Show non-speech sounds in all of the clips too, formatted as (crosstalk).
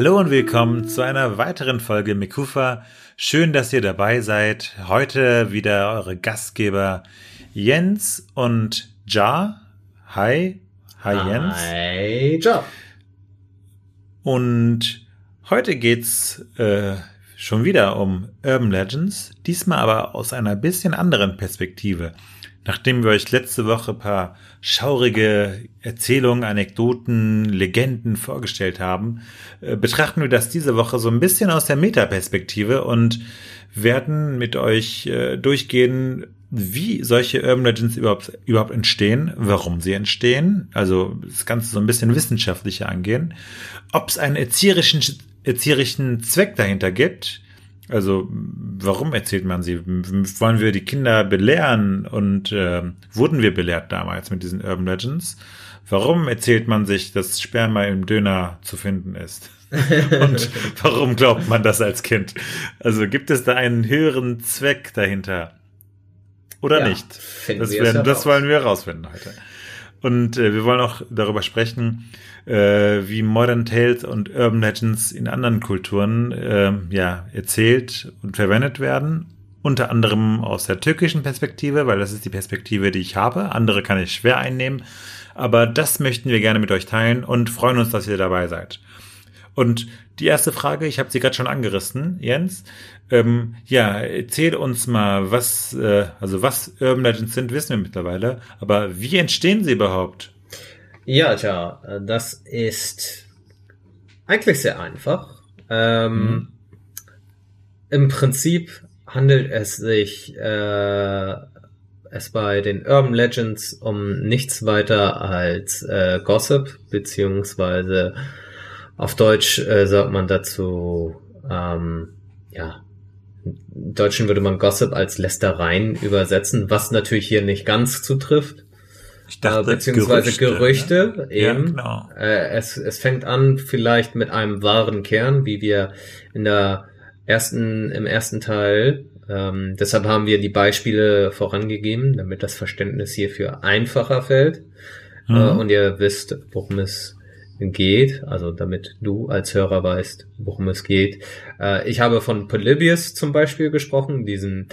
Hallo und willkommen zu einer weiteren Folge Mikufa. Schön, dass ihr dabei seid. Heute wieder eure Gastgeber Jens und Ja. Hi. Hi Jens. Hi Ja. Und heute geht's äh, schon wieder um Urban Legends, diesmal aber aus einer bisschen anderen Perspektive. Nachdem wir euch letzte Woche paar schaurige Erzählungen, Anekdoten, Legenden vorgestellt haben, äh, betrachten wir das diese Woche so ein bisschen aus der Metaperspektive und werden mit euch äh, durchgehen, wie solche Urban Legends überhaupt, überhaupt entstehen, warum sie entstehen, also das Ganze so ein bisschen wissenschaftlicher angehen, ob es einen erzieherischen, erzieherischen Zweck dahinter gibt, also warum erzählt man sie? Wollen wir die Kinder belehren und äh, wurden wir belehrt damals mit diesen Urban Legends? Warum erzählt man sich, dass Sperma im Döner zu finden ist? (laughs) und warum glaubt man das als Kind? Also gibt es da einen höheren Zweck dahinter? Oder ja, nicht? Das, werden, das wollen wir herausfinden heute. Und äh, wir wollen auch darüber sprechen, äh, wie Modern Tales und Urban Legends in anderen Kulturen äh, ja erzählt und verwendet werden. Unter anderem aus der türkischen Perspektive, weil das ist die Perspektive, die ich habe. Andere kann ich schwer einnehmen. Aber das möchten wir gerne mit euch teilen und freuen uns, dass ihr dabei seid. Und die erste Frage, ich habe sie gerade schon angerissen, Jens. Ähm, ja, erzähl uns mal, was, äh, also was Urban Legends sind, wissen wir mittlerweile. Aber wie entstehen sie überhaupt? Ja, tja, das ist eigentlich sehr einfach. Ähm, mhm. Im Prinzip handelt es sich äh, es bei den Urban Legends um nichts weiter als äh, Gossip, beziehungsweise auf Deutsch äh, sagt man dazu, ähm, ja, im Deutschen würde man Gossip als Lästereien übersetzen, was natürlich hier nicht ganz zutrifft. Ich dachte, äh, beziehungsweise Gerüchte, Gerüchte ne? eben. Ja, genau. Äh, es, es fängt an vielleicht mit einem wahren Kern, wie wir in der ersten, im ersten Teil, ähm, deshalb haben wir die Beispiele vorangegeben, damit das Verständnis hierfür einfacher fällt. Mhm. Äh, und ihr wisst, worum es geht, also damit du als Hörer weißt, worum es geht. Äh, ich habe von Polybius zum Beispiel gesprochen, diesen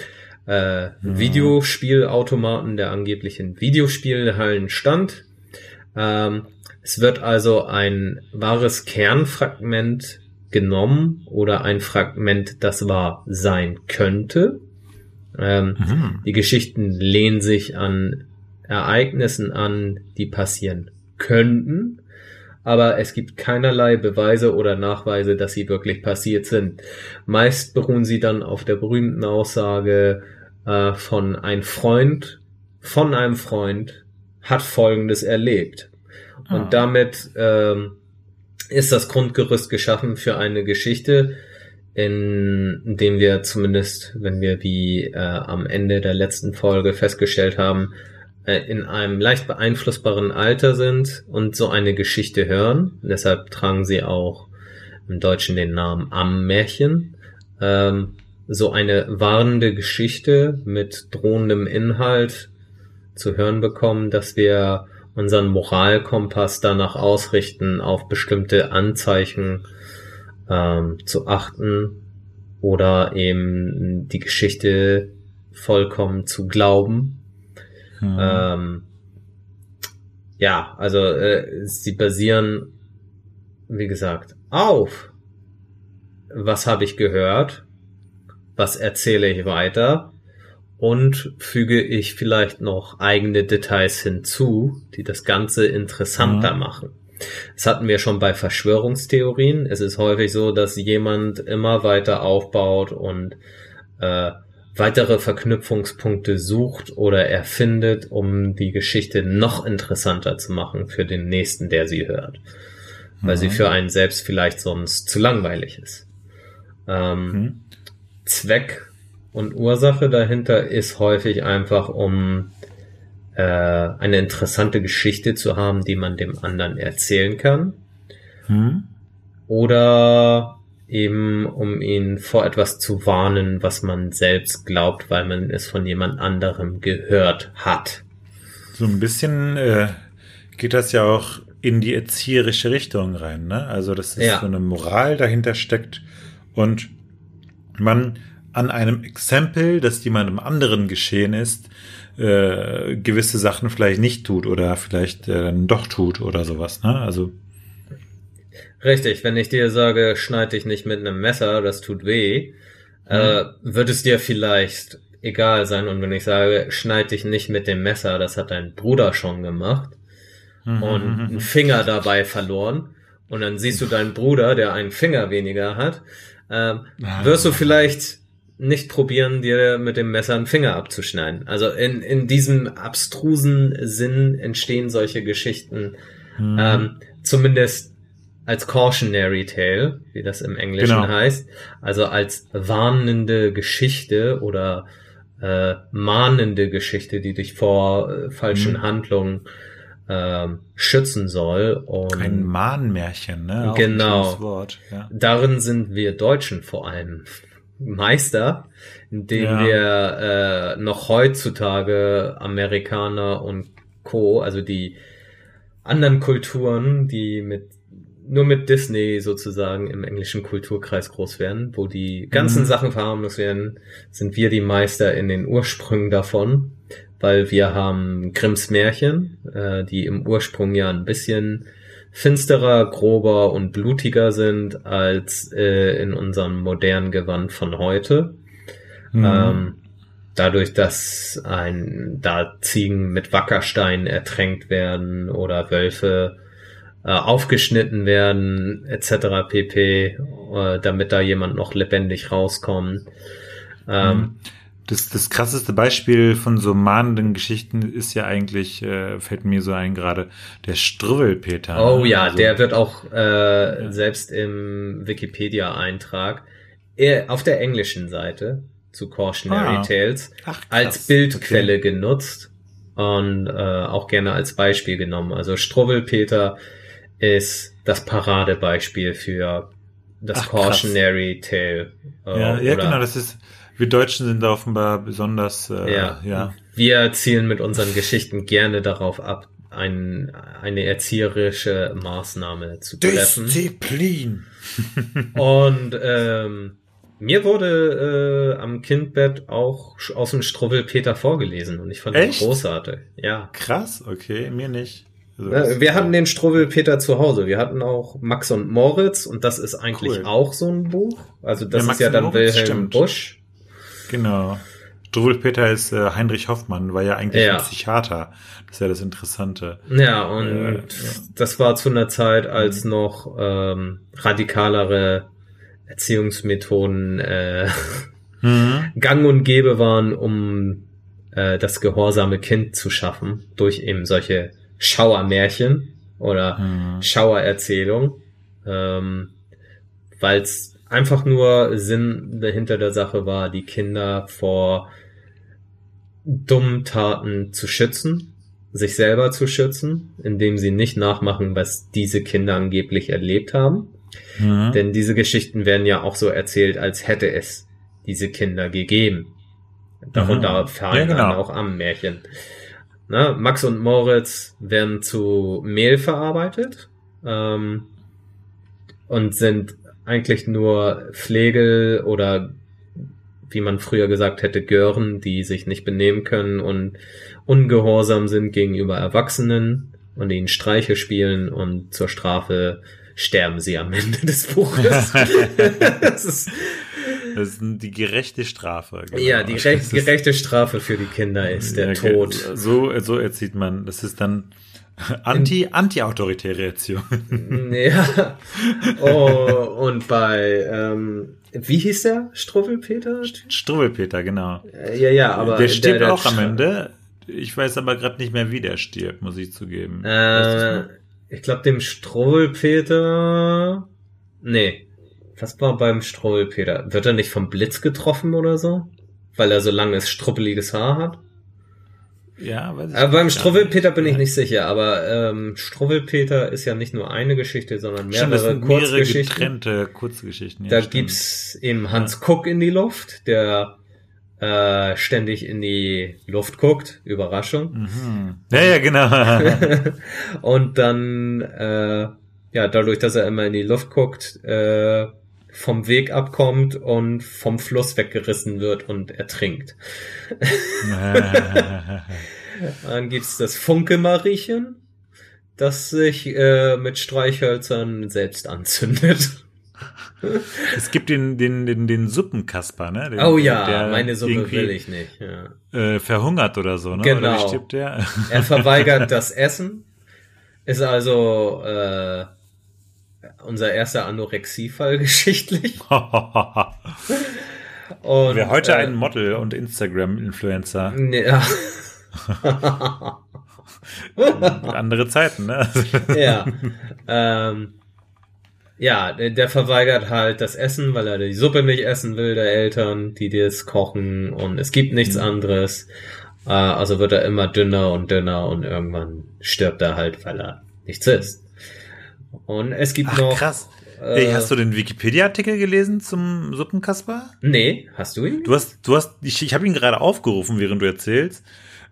äh, mhm. Videospielautomaten, der angeblich in Videospielhallen stand. Ähm, es wird also ein wahres Kernfragment genommen oder ein Fragment, das wahr sein könnte. Ähm, mhm. Die Geschichten lehnen sich an Ereignissen an, die passieren könnten, aber es gibt keinerlei Beweise oder Nachweise, dass sie wirklich passiert sind. Meist beruhen sie dann auf der berühmten Aussage, äh, von ein Freund von einem Freund hat Folgendes erlebt. Und ah. damit ähm, ist das Grundgerüst geschaffen für eine Geschichte, in, dem wir zumindest, wenn wir wie äh, am Ende der letzten Folge festgestellt haben, äh, in einem leicht beeinflussbaren Alter sind und so eine Geschichte hören. deshalb tragen sie auch im Deutschen den Namen Am-Märchen. Ähm, so eine warnende Geschichte mit drohendem Inhalt zu hören bekommen, dass wir unseren Moralkompass danach ausrichten, auf bestimmte Anzeichen ähm, zu achten oder eben die Geschichte vollkommen zu glauben. Hm. Ähm, ja, also äh, sie basieren, wie gesagt, auf was habe ich gehört was erzähle ich weiter und füge ich vielleicht noch eigene Details hinzu, die das Ganze interessanter mhm. machen. Das hatten wir schon bei Verschwörungstheorien. Es ist häufig so, dass jemand immer weiter aufbaut und äh, weitere Verknüpfungspunkte sucht oder erfindet, um die Geschichte noch interessanter zu machen für den nächsten, der sie hört. Weil mhm. sie für einen selbst vielleicht sonst zu langweilig ist. Ähm, mhm. Zweck und Ursache dahinter ist häufig einfach, um äh, eine interessante Geschichte zu haben, die man dem anderen erzählen kann. Hm? Oder eben um ihn vor etwas zu warnen, was man selbst glaubt, weil man es von jemand anderem gehört hat. So ein bisschen äh, geht das ja auch in die erzieherische Richtung rein, ne? Also, dass es Ja. so eine Moral dahinter steckt und man an einem Exempel, das jemandem anderen geschehen ist, äh, gewisse Sachen vielleicht nicht tut oder vielleicht äh, dann doch tut oder sowas, ne? Also, Richtig, wenn ich dir sage, schneid dich nicht mit einem Messer, das tut weh, äh, wird es dir vielleicht egal sein. Und wenn ich sage, schneid dich nicht mit dem Messer, das hat dein Bruder schon gemacht Mhm. und einen Finger dabei verloren. Und dann siehst du deinen Bruder, der einen Finger weniger hat, ähm, Ah. wirst du vielleicht nicht probieren, dir mit dem Messer einen Finger abzuschneiden. Also in, in diesem abstrusen Sinn entstehen solche Geschichten, Mhm. ähm, zumindest als cautionary tale, wie das im Englischen Genau. heißt, also als warnende Geschichte oder äh, mahnende Geschichte, die dich vor äh, falschen Mhm. Handlungen ähm, schützen soll. Und Ein Mahnmärchen, ne? Auch Genau. Wort, ja. darin sind wir Deutschen vor allem (laughs) Meister, indem Ja. wir äh, noch heutzutage Amerikaner und Co., also die anderen Kulturen, die mit nur mit Disney sozusagen im englischen Kulturkreis groß werden, wo die ganzen Mhm. Sachen verharmlost werden, sind wir die Meister in den Ursprüngen davon, weil wir haben Grimms Märchen, äh, die im Ursprung ja ein bisschen finsterer, grober und blutiger sind als äh, in unserem modernen Gewand von heute. Mhm. Ähm, dadurch, dass ein, da Ziegen mit Wackerstein ertränkt werden oder Wölfe äh, aufgeschnitten werden, etc. pp, äh, damit da jemand noch lebendig rauskommt. Ähm, Mhm. Das, das krasseste Beispiel von so mahnenden Geschichten ist ja eigentlich, äh, fällt mir so ein gerade, der Struwwelpeter. Oh ne? ja, Also- der wird auch äh, selbst im Wikipedia-Eintrag eher auf der englischen Seite zu Cautionary Ah. Tales Ach, krass. als Bildquelle genutzt und äh, auch gerne als Beispiel genommen. Also Struwwelpeter ist das Paradebeispiel für das Ach, krass. Cautionary Tale. äh, Ja, ja genau, das ist, wir Deutschen sind da offenbar besonders, äh, ja. ja. Wir zielen mit unseren Geschichten gerne darauf ab, ein, eine erzieherische Maßnahme zu treffen. Disziplin. (laughs) Und ähm, mir wurde äh, am Kindbett auch aus dem Struwwelpeter vorgelesen und ich fand Echt? das großartig. Ja. Krass, okay, mir nicht. Also, Äh, Wir hatten den Struwwelpeter zu Hause. Wir hatten auch Max und Moritz und das ist eigentlich Cool. auch so ein Buch. Also das Ja, ist ja dann Moritz, Wilhelm stimmt. Busch. Genau. Struwwelpeter ist äh, Heinrich Hoffmann, war ja eigentlich Ja. ein Psychiater. Das ist ja das Interessante. Ja, und Äh, ja. das war zu einer Zeit, als noch ähm, radikalere Erziehungsmethoden äh, Mhm. (laughs) gang und gäbe waren, um äh, das gehorsame Kind zu schaffen, durch eben solche Schauermärchen oder Mhm. Schauererzählung, ähm, weil es einfach nur Sinn hinter der Sache war, die Kinder vor dummen Taten zu schützen, sich selber zu schützen, indem sie nicht nachmachen, was diese Kinder angeblich erlebt haben. Mhm. Denn diese Geschichten werden ja auch so erzählt, als hätte es diese Kinder gegeben. Darunter Mhm. fallen Ja, genau. dann auch Ammenmärchen. Na, Max und Moritz werden zu Mehl verarbeitet ähm, und sind eigentlich nur Flegel oder wie man früher gesagt hätte, Gören, die sich nicht benehmen können und ungehorsam sind gegenüber Erwachsenen und ihnen Streiche spielen und zur Strafe sterben sie am (laughs) Ende des Buches. (laughs) das ist, Das ist die gerechte Strafe. genau. ja, die (laughs) gerechte Strafe für die Kinder ist der Ja, Tod. So, so erzieht man. Das ist dann anti, anti-autoritäre Erziehung. Ja. Oh, und bei, ähm, wie hieß der? Struwwelpeter? Struwwelpeter, genau. Äh, Ja, ja, aber. der stirbt der auch am Ende. Ich weiß aber gerade nicht mehr, wie der stirbt, muss ich zugeben. Äh, ich glaube, dem Struwwelpeter. Nee. Was war beim Struwwelpeter? Wird er nicht vom Blitz getroffen oder so? Weil er so langes, struppeliges Haar hat? Ja, weiß ich Aber beim. Struwwelpeter bin ich nicht sicher, aber ähm, Struwwelpeter ist ja nicht nur eine Geschichte, sondern Stimmt, mehrere mehrere Kurzgeschichten. getrennte Kurzgeschichten. Ja, da stimmt. gibt's eben Hans Kuck in die Luft, der äh, ständig in die Luft guckt. Überraschung. Mhm. Ja, ja, genau. (laughs) und dann, äh, ja, dadurch, dass er immer in die Luft guckt, äh, vom Weg abkommt und vom Fluss weggerissen wird und ertrinkt. (laughs) dann gibt's das Funke-Mariechen, das sich äh, mit Streichhölzern selbst anzündet. (laughs) Es gibt den, den, den, den Suppenkasper, ne? Den, oh ja, meine Suppe will ich nicht. Ja. Äh, verhungert oder so, ne? Genau. Der? er verweigert (laughs) das Essen, ist also äh, unser erster Anorexie-Fall (laughs) geschichtlich. (laughs) und, Wer heute äh, ein Model und Instagram-Influencer. Ja. (laughs) Andere Zeiten, ne? ja. Ähm, ja, der, verweigert halt das Essen, weil er die Suppe nicht essen will, der Eltern, die das kochen und es gibt nichts mhm. anderes. Äh, also wird er immer dünner und dünner und irgendwann stirbt er halt, weil er nichts isst. Und es gibt Ach, noch. Krass. Äh, Ey, hast du den Wikipedia-Artikel gelesen zum Suppenkasper? Nee, hast du ihn? Du hast, du hast, ich, ich habe ihn gerade aufgerufen, während du erzählst.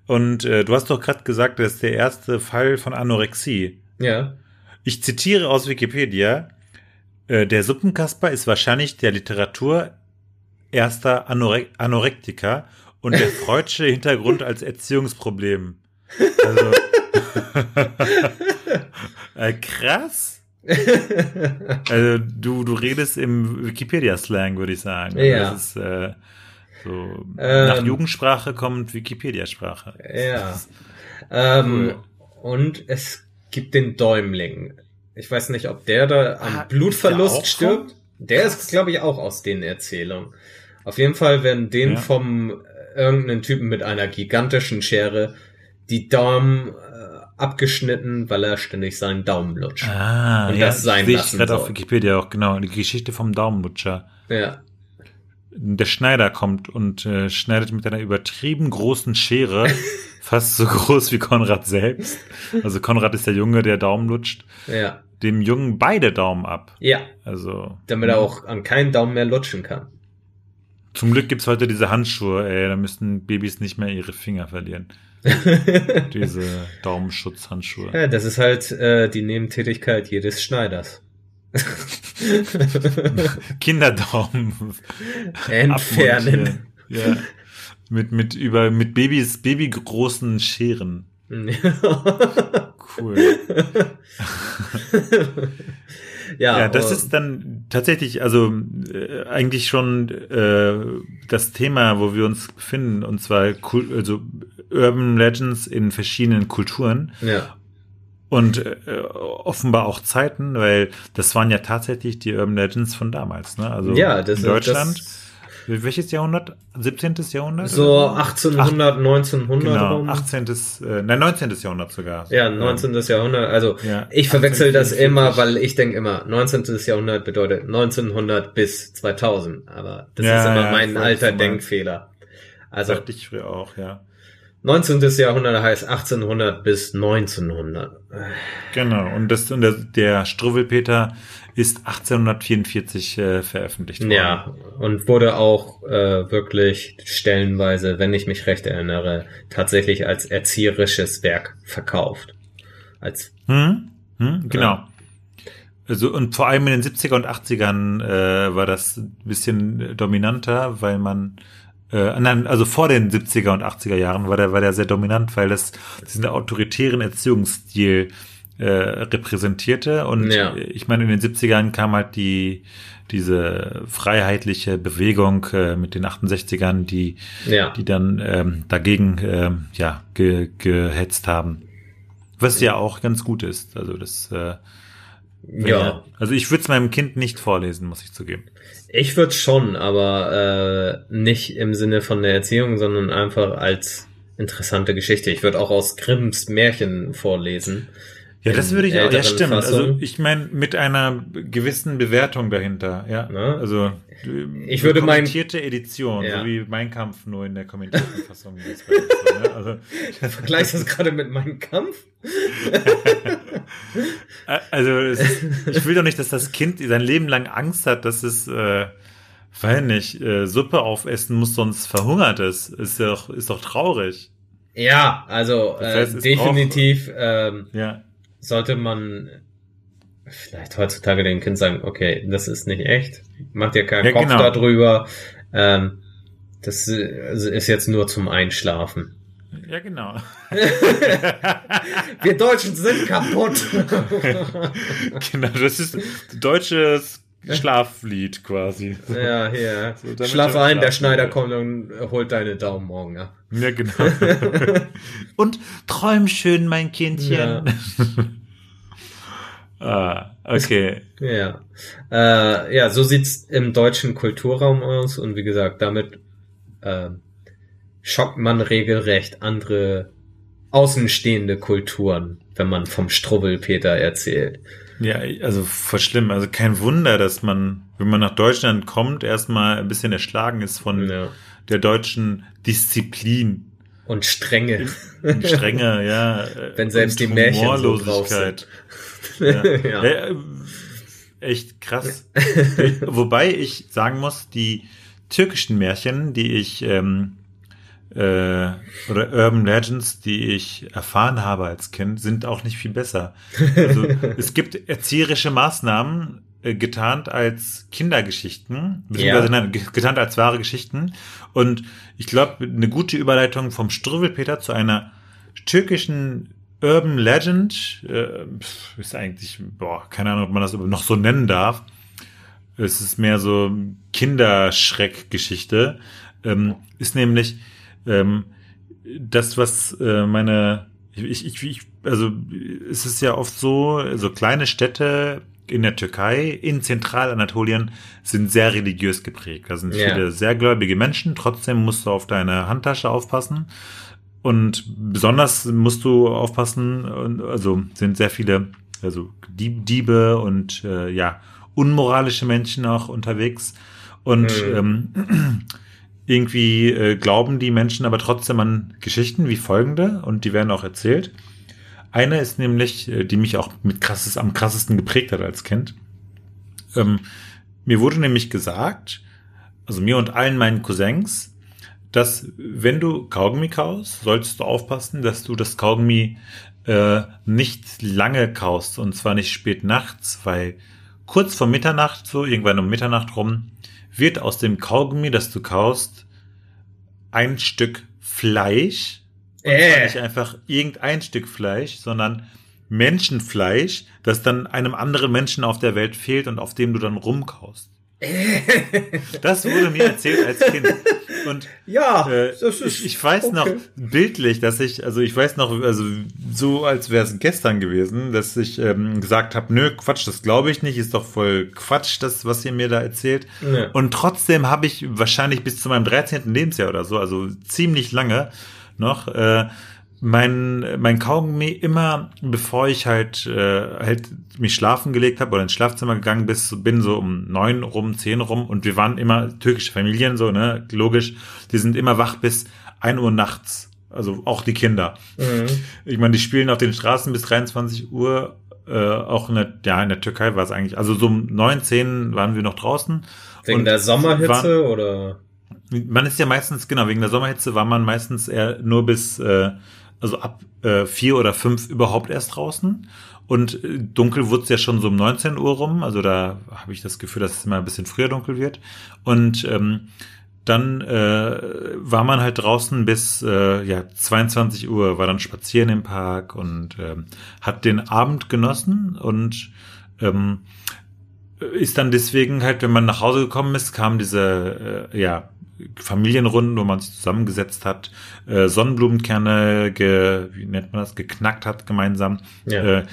Und äh, du hast doch gerade gesagt, das ist der erste Fall von Anorexie. Ja. Ich zitiere aus Wikipedia. Äh, der Suppenkasper ist wahrscheinlich der Literatur erster Anore Anorektiker und der (laughs) freudsche Hintergrund als Erziehungsproblem. (laughs) Also, äh, krass. (laughs) also du, du redest im Wikipedia-Slang, würde ich sagen. Ja. Das ist äh, so ähm, nach Jugendsprache kommt Wikipedia-Sprache. Ja. ähm, und es gibt den Däumling. Ich weiß nicht, ob der da am ah, Blutverlust der stirbt. Vom? Der Krass. ist, glaube ich, auch aus den Erzählungen. Auf jeden Fall werden den ja. vom äh, irgendeinen Typen mit einer gigantischen Schere die Daumen abgeschnitten, weil er ständig seinen Daumen lutscht. Ah, und ja, das sein sehe ich gerade auf Wikipedia auch, genau. Die Geschichte vom Daumenlutscher. Ja. Der Schneider kommt und äh, schneidet mit einer übertrieben großen Schere, (laughs) fast so groß wie Konrad selbst. Also Konrad ist der Junge, der Daumen lutscht. Ja dem Jungen beide Daumen ab. Ja. Also. Damit er auch an keinen Daumen mehr lutschen kann. Zum Glück gibt's heute diese Handschuhe, ey, da müssten Babys nicht mehr ihre Finger verlieren. (laughs) diese Daumenschutzhandschuhe. Ja, das ist halt äh, die Nebentätigkeit jedes Schneiders. (laughs) Kinderdaumen entfernen. Ja. Mit, mit über, mit Babys, babygroßen Scheren. cool. (laughs) ja, ja, das ist dann tatsächlich, also äh, eigentlich schon äh, das Thema, wo wir uns befinden, und zwar also Urban Legends in verschiedenen Kulturen. Ja. Und äh, offenbar auch Zeiten, weil das waren ja tatsächlich die Urban Legends von damals, ne? Also ja, das, in Deutschland. Das welches Jahrhundert? 17. Jahrhundert? So 1800, Ach, 1900 genau, rum. 18. Äh, nein, 19. Jahrhundert sogar. Ja, 19. Ähm, Jahrhundert. Also ja, ich verwechsel das immer, weil ich denke immer, 19. Jahrhundert bedeutet 1900 bis 2000. Aber das ja, ist immer ja, mein alter Denkfehler. Also dachte ich früher auch, ja. 19. Jahrhundert heißt 1800 bis 1900. Genau, und, das, und der, der Struwwelpeter ist 1844 äh, veröffentlicht worden. Ja, und wurde auch äh, wirklich stellenweise, wenn ich mich recht erinnere, tatsächlich als erzieherisches Werk verkauft. Als hm? Hm? Genau. Ja. Also und vor allem in den 70er und 80ern äh, war das ein bisschen dominanter, weil man äh, nein, also vor den 70er und 80er Jahren war der, war der sehr dominant, weil das diesen autoritären Erziehungsstil äh, repräsentierte. Und ja. ich meine, in den 70ern kam halt die diese freiheitliche Bewegung äh, mit den 68ern, die, ja. die dann ähm, dagegen ähm, ja, ge, gehetzt haben. Was ja auch ganz gut ist. Also das äh, ja. Also ich würde es meinem Kind nicht vorlesen, muss ich zugeben. Ich würde schon, aber äh, nicht im Sinne von der Erziehung, sondern einfach als interessante Geschichte. Ich würde auch aus Grimms Märchen vorlesen. Ja, das würde ich auch. Ja, stimmt. Also Fassung. Also ich meine mit einer gewissen Bewertung dahinter. Ja, Na? also ich würde kommentierte mein, Edition, ja. so wie Mein Kampf nur in der kommentierten (laughs) Fassung. so, ne? also, Vergleichst du das gerade mit Mein Kampf? (laughs) also ist, ich will doch nicht, dass das Kind sein Leben lang Angst hat, dass es äh, Weil nicht, äh, Suppe aufessen muss, sonst verhungert es. Ist doch, ist doch traurig. Ja, also Das äh, heißt, es definitiv ähm, Ja. Sollte man vielleicht heutzutage dem Kind sagen, okay, das ist nicht echt, mach dir keinen Ja, Kopf genau. darüber. Ähm, das äh, ist jetzt nur zum Einschlafen. Ja, genau. (laughs) Wir Deutschen sind kaputt. (laughs) genau, das ist deutsches Schlaflied quasi. ja, hier. So, Schlaf ein, der Schneider kommt und holt deine Daumen morgen ab. Ja, genau. (laughs) Und träum schön, mein Kindchen. Ja. (laughs) ah, okay. Ja. Äh, ja, so sieht's im deutschen Kulturraum aus und wie gesagt, damit ähm, schockt man regelrecht andere außenstehende Kulturen, wenn man vom Strubbelpeter erzählt. Ja, also voll schlimm. Also kein Wunder, dass man, wenn man nach Deutschland kommt, erstmal ein bisschen erschlagen ist von Ja. der deutschen Disziplin. Und Strenge. Und Strenge, (laughs) ja. äh, Wenn selbst die Märchen so drauf Humorlosigkeit. (laughs) ja. Ja. Äh, echt krass. Wobei ich sagen muss, die türkischen Märchen, die ich ähm, äh, oder Urban Legends, die ich erfahren habe als Kind, sind auch nicht viel besser. Also (laughs) es gibt erzieherische Maßnahmen äh, getarnt als Kindergeschichten, beziehungsweise Ja. nein, ge- getarnt als wahre Geschichten. Und ich glaube, eine gute Überleitung vom Struwwelpeter zu einer türkischen Urban Legend äh, ist eigentlich, boah, keine Ahnung, ob man das noch so nennen darf. Es ist mehr so Kinderschreckgeschichte. Ähm, ist nämlich ähm, das, was äh, meine, ich, ich, ich, also es ist ja oft so, so kleine Städte in der Türkei, in Zentralanatolien, sind sehr religiös geprägt. Da sind Ja. viele sehr gläubige Menschen. Trotzdem musst du auf deine Handtasche aufpassen. Und besonders musst du aufpassen, also sind sehr viele, also Dieb, Diebe und äh, ja, unmoralische Menschen auch unterwegs. Und ähm, irgendwie äh, glauben die Menschen aber trotzdem an Geschichten wie folgende und die werden auch erzählt. Eine ist nämlich, äh, die mich auch mit krasses, am krassesten geprägt hat als Kind. Ähm, mir wurde nämlich gesagt, also mir und allen meinen Cousins, dass wenn du Kaugummi kaust, solltest du aufpassen, dass du das Kaugummi äh, nicht lange kaust und zwar nicht spät nachts, weil kurz vor Mitternacht, so irgendwann um Mitternacht rum, wird aus dem Kaugummi, das du kaust, ein Stück Fleisch. Und zwar Äh. nicht einfach irgendein Stück Fleisch, sondern Menschenfleisch, das dann einem anderen Menschen auf der Welt fehlt und auf dem du dann rumkaust. (laughs) Das wurde mir erzählt als Kind. Und Ja, äh, ich, ich weiß noch okay. bildlich, dass ich, also ich weiß noch, also so als wäre es gestern gewesen, dass ich ähm, gesagt habe, nö, Quatsch, das glaube ich nicht, ist doch voll Quatsch, das, was ihr mir da erzählt. Ja. Und trotzdem habe ich wahrscheinlich bis zu meinem 13. Lebensjahr oder so, also ziemlich lange noch, äh, mein, mein Kaugummi immer, bevor ich halt, äh, halt mich schlafen gelegt habe oder ins Schlafzimmer gegangen bis, bin so um neun rum, zehn rum und wir waren immer türkische Familien, so, ne, logisch, die sind immer wach bis ein Uhr nachts. Also auch die Kinder. Mhm. Ich meine, die spielen auf den Straßen bis 23 Uhr. Äh, auch in der, ja, in der Türkei war es eigentlich, also so um 9, 10 waren wir noch draußen. Wegen der Sommerhitze waren- oder? man ist ja meistens, genau, wegen der Sommerhitze war man meistens eher nur bis, äh, also ab äh, vier oder fünf überhaupt erst draußen. Und äh, dunkel wurde es ja schon so um 19 Uhr rum. Also da habe ich das Gefühl, dass es immer ein bisschen früher dunkel wird. Und ähm, dann äh, war man halt draußen bis äh, ja 22 Uhr, war dann spazieren im Park und ähm, hat den Abend genossen und ähm, ist dann deswegen halt, wenn man nach Hause gekommen ist, kam diese äh, ja Familienrunden, wo man sich zusammengesetzt hat, äh, Sonnenblumenkerne, ge, wie nennt man das, geknackt hat gemeinsam, Ja. äh,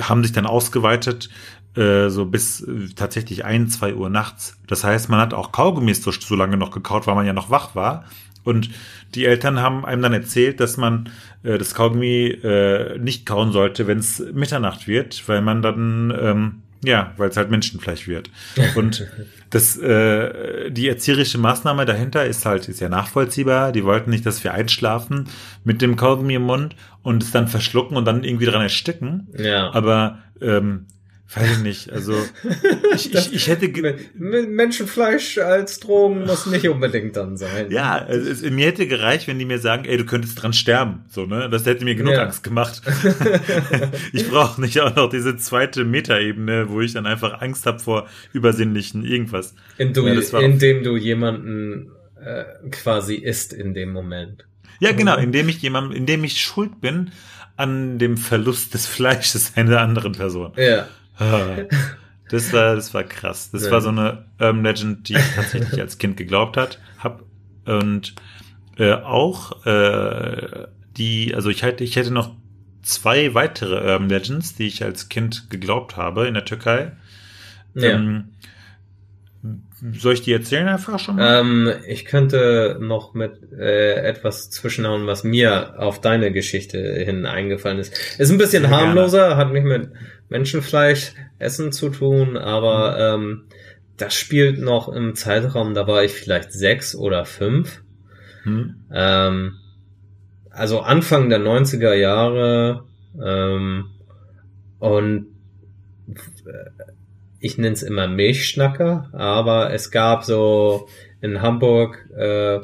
haben sich dann ausgeweitet äh, so bis äh, tatsächlich ein, zwei Uhr nachts. Das heißt, man hat auch Kaugummis so, so lange noch gekaut, weil man ja noch wach war. Und die Eltern haben einem dann erzählt, dass man äh, das Kaugummi äh, nicht kauen sollte, wenn es Mitternacht wird, weil man dann ähm, ja, weil es halt Menschenfleisch wird. Und (laughs) das, äh, die erzieherische Maßnahme dahinter ist halt, ist ja nachvollziehbar. Die wollten nicht, dass wir einschlafen mit dem Kaugummi im Mund und es dann verschlucken und dann irgendwie dran ersticken. Ja. Aber ähm, weiß ich nicht. Also ich, (laughs) ich, ich hätte Menschenfleisch als Drogen muss nicht unbedingt dann sein. Ja, also es, mir hätte gereicht, wenn die mir sagen, ey, du könntest dran sterben. So, ne? Das hätte mir genug ja. Angst gemacht. (laughs) ich brauche nicht auch noch diese zweite Metaebene, wo ich dann einfach Angst habe vor übersinnlichen irgendwas. In du, ja, indem du jemanden äh, quasi isst in dem Moment. Ja, genau, indem ich jemand, indem ich schuld bin an dem Verlust des Fleisches einer anderen Person. Ja. (laughs) Das war, das war krass. Das ja. war so eine Urban Legend, die ich tatsächlich als Kind geglaubt hat, hab. Und äh, auch äh, die, also ich hätte, ich hätte noch zwei weitere Urban Legends, die ich als Kind geglaubt habe in der Türkei. Ja. Ähm, soll ich die erzählen einfach schon mal? Ähm, ich könnte noch mit äh, etwas zwischenhauen, was mir auf deine Geschichte hin eingefallen ist. Ist ein bisschen Sehr harmloser, gerne. hat nicht mit Menschenfleisch essen zu tun, aber mhm. ähm, das spielt noch im Zeitraum, da war ich vielleicht sechs oder fünf. Mhm. Ähm, also Anfang der 90er Jahre ähm, und ich nenne es immer Milchschnacker, aber es gab so in Hamburg, äh,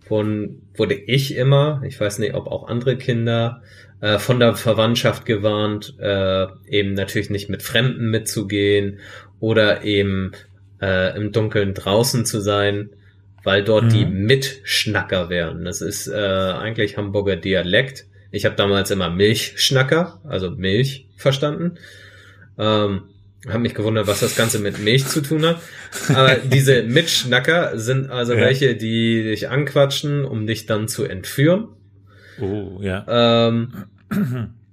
von, wurde ich immer, ich weiß nicht, ob auch andere Kinder, äh, von der Verwandtschaft gewarnt, äh, eben natürlich nicht mit Fremden mitzugehen oder eben äh, im Dunkeln draußen zu sein, weil dort mhm. die Mitschnacker wären. Das ist äh, eigentlich Hamburger Dialekt. Ich habe damals immer Milchschnacker, also Milch verstanden. Ähm, hab mich gewundert, was das Ganze mit Milch zu tun hat. Aber (laughs) diese Mitschnacker sind also ja. welche, die dich anquatschen, um dich dann zu entführen. Oh, ja. Ähm,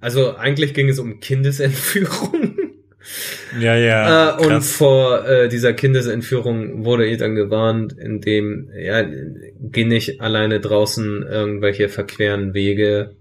also eigentlich ging es um Kindesentführung. Ja, ja. Äh, und vor äh, dieser Kindesentführung wurde ihr dann gewarnt, indem, ja, geh nicht alleine draußen irgendwelche verqueren Wege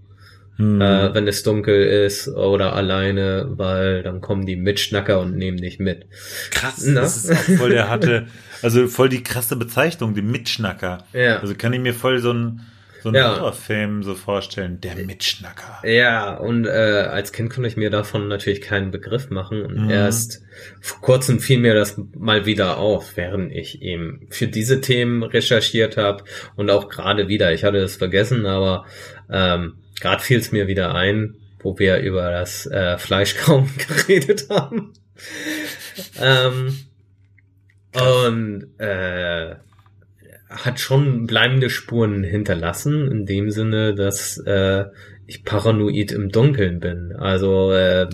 hm. äh, wenn es dunkel ist oder alleine, weil dann kommen die Mitschnacker und nehmen dich mit. Krass, Na? das ist auch voll der hatte, also voll die krasse Bezeichnung, die Mitschnacker. Ja. Also kann ich mir voll so ein so ein ja. Horrorfilm so vorstellen, der Mitschnacker. Ja, und äh, als Kind konnte ich mir davon natürlich keinen Begriff machen und mhm. erst vor kurzem fiel mir das mal wieder auf, während ich eben für diese Themen recherchiert habe und auch gerade wieder, ich hatte es vergessen, aber ähm, Gerade fiel es mir wieder ein, wo wir über das äh, Fleischkauen (laughs) geredet haben. ähm, und äh, hat schon bleibende Spuren hinterlassen, in dem Sinne, dass äh, ich paranoid im Dunkeln bin. Also, äh,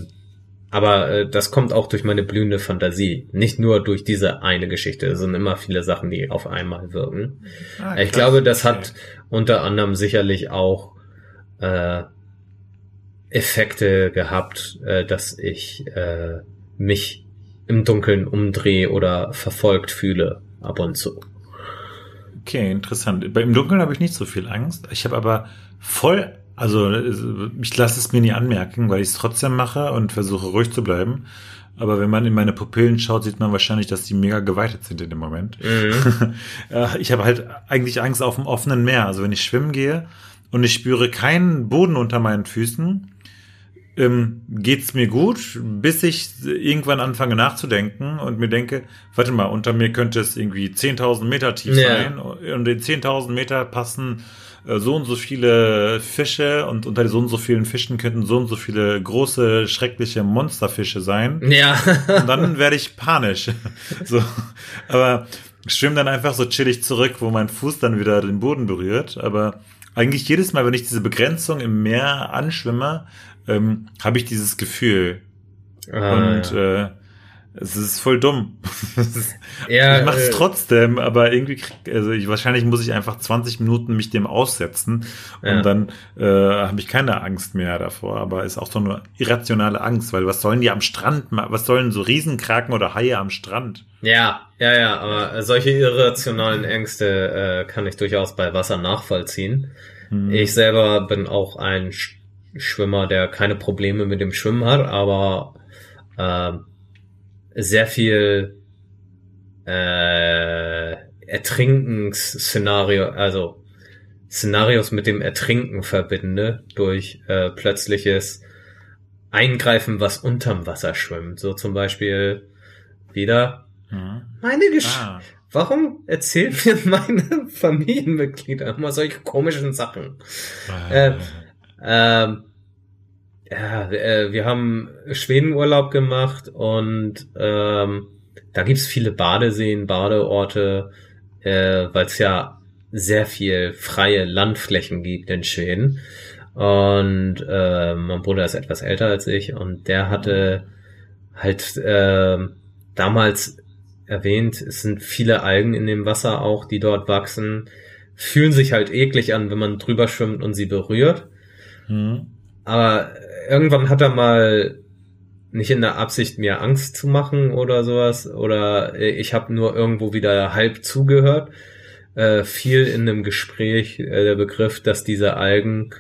aber äh, das kommt auch durch meine blühende Fantasie. Nicht nur durch diese eine Geschichte. Es sind immer viele Sachen, die auf einmal wirken. Ah, ich glaube, das hat unter anderem sicherlich auch äh, Effekte gehabt, äh, dass ich äh, mich im Dunkeln umdrehe oder verfolgt fühle ab und zu. Okay, interessant. Im Dunkeln habe ich nicht so viel Angst. Ich habe aber voll, also ich lasse es mir nie anmerken, weil ich es trotzdem mache und versuche ruhig zu bleiben. Aber wenn man in meine Pupillen schaut, sieht man wahrscheinlich, dass die mega geweitet sind in dem Moment. Mhm. (laughs) ich habe halt eigentlich Angst auf dem offenen Meer. Also wenn ich schwimmen gehe, und ich spüre keinen Boden unter meinen Füßen, ähm, geht's mir gut, bis ich irgendwann anfange nachzudenken und mir denke, warte mal, unter mir könnte es irgendwie 10.000 Meter tief ja. sein und in 10.000 Meter passen äh, so und so viele Fische und unter so und so vielen Fischen könnten so und so viele große, schreckliche Monsterfische sein. Ja. und dann werde ich panisch. (laughs) so, aber schwimme dann einfach so chillig zurück, wo mein Fuß dann wieder den Boden berührt, aber eigentlich jedes Mal, wenn ich diese Begrenzung im Meer anschwimme, ähm, habe ich dieses Gefühl. Ah, und ja. äh, es ist voll dumm. (laughs) ja, ich mache es äh, trotzdem, aber irgendwie, krieg, also ich, wahrscheinlich muss ich einfach 20 Minuten mich dem aussetzen und ja. dann äh, habe ich keine Angst mehr davor. Aber ist auch so eine irrationale Angst, weil was sollen die am Strand, was sollen so Riesenkraken oder Haie am Strand? Ja, ja, ja, aber solche irrationalen Ängste äh, kann ich durchaus bei Wasser nachvollziehen. Hm. Ich selber bin auch ein Schwimmer, der keine Probleme mit dem Schwimmen hat, aber äh, sehr viel äh, Ertrinkensszenario, also Szenarios mit dem Ertrinken verbinde durch äh, plötzliches eingreifen, was unterm Wasser schwimmt. So zum Beispiel wieder Mhm. meine Geschichte. Ah, Warum erzählen mir (laughs) meine Familienmitglieder immer solche komischen Sachen? Äh, Ähm, ja, äh, wir haben Schwedenurlaub gemacht und ähm, da gibt's viele Badeseen, Badeorte, äh, weil es ja sehr viel freie Landflächen gibt in Schweden. Und äh, mein Bruder ist etwas älter als ich und der hatte halt äh, damals erwähnt, es sind viele Algen in dem Wasser auch, die dort wachsen, fühlen sich halt eklig an, wenn man drüber schwimmt und sie berührt. Mhm. Aber irgendwann hat er mal nicht in der Absicht, mir Angst zu machen oder sowas, oder ich habe nur irgendwo wieder halb zugehört, äh, fiel in einem Gespräch äh, der Begriff, dass diese Algen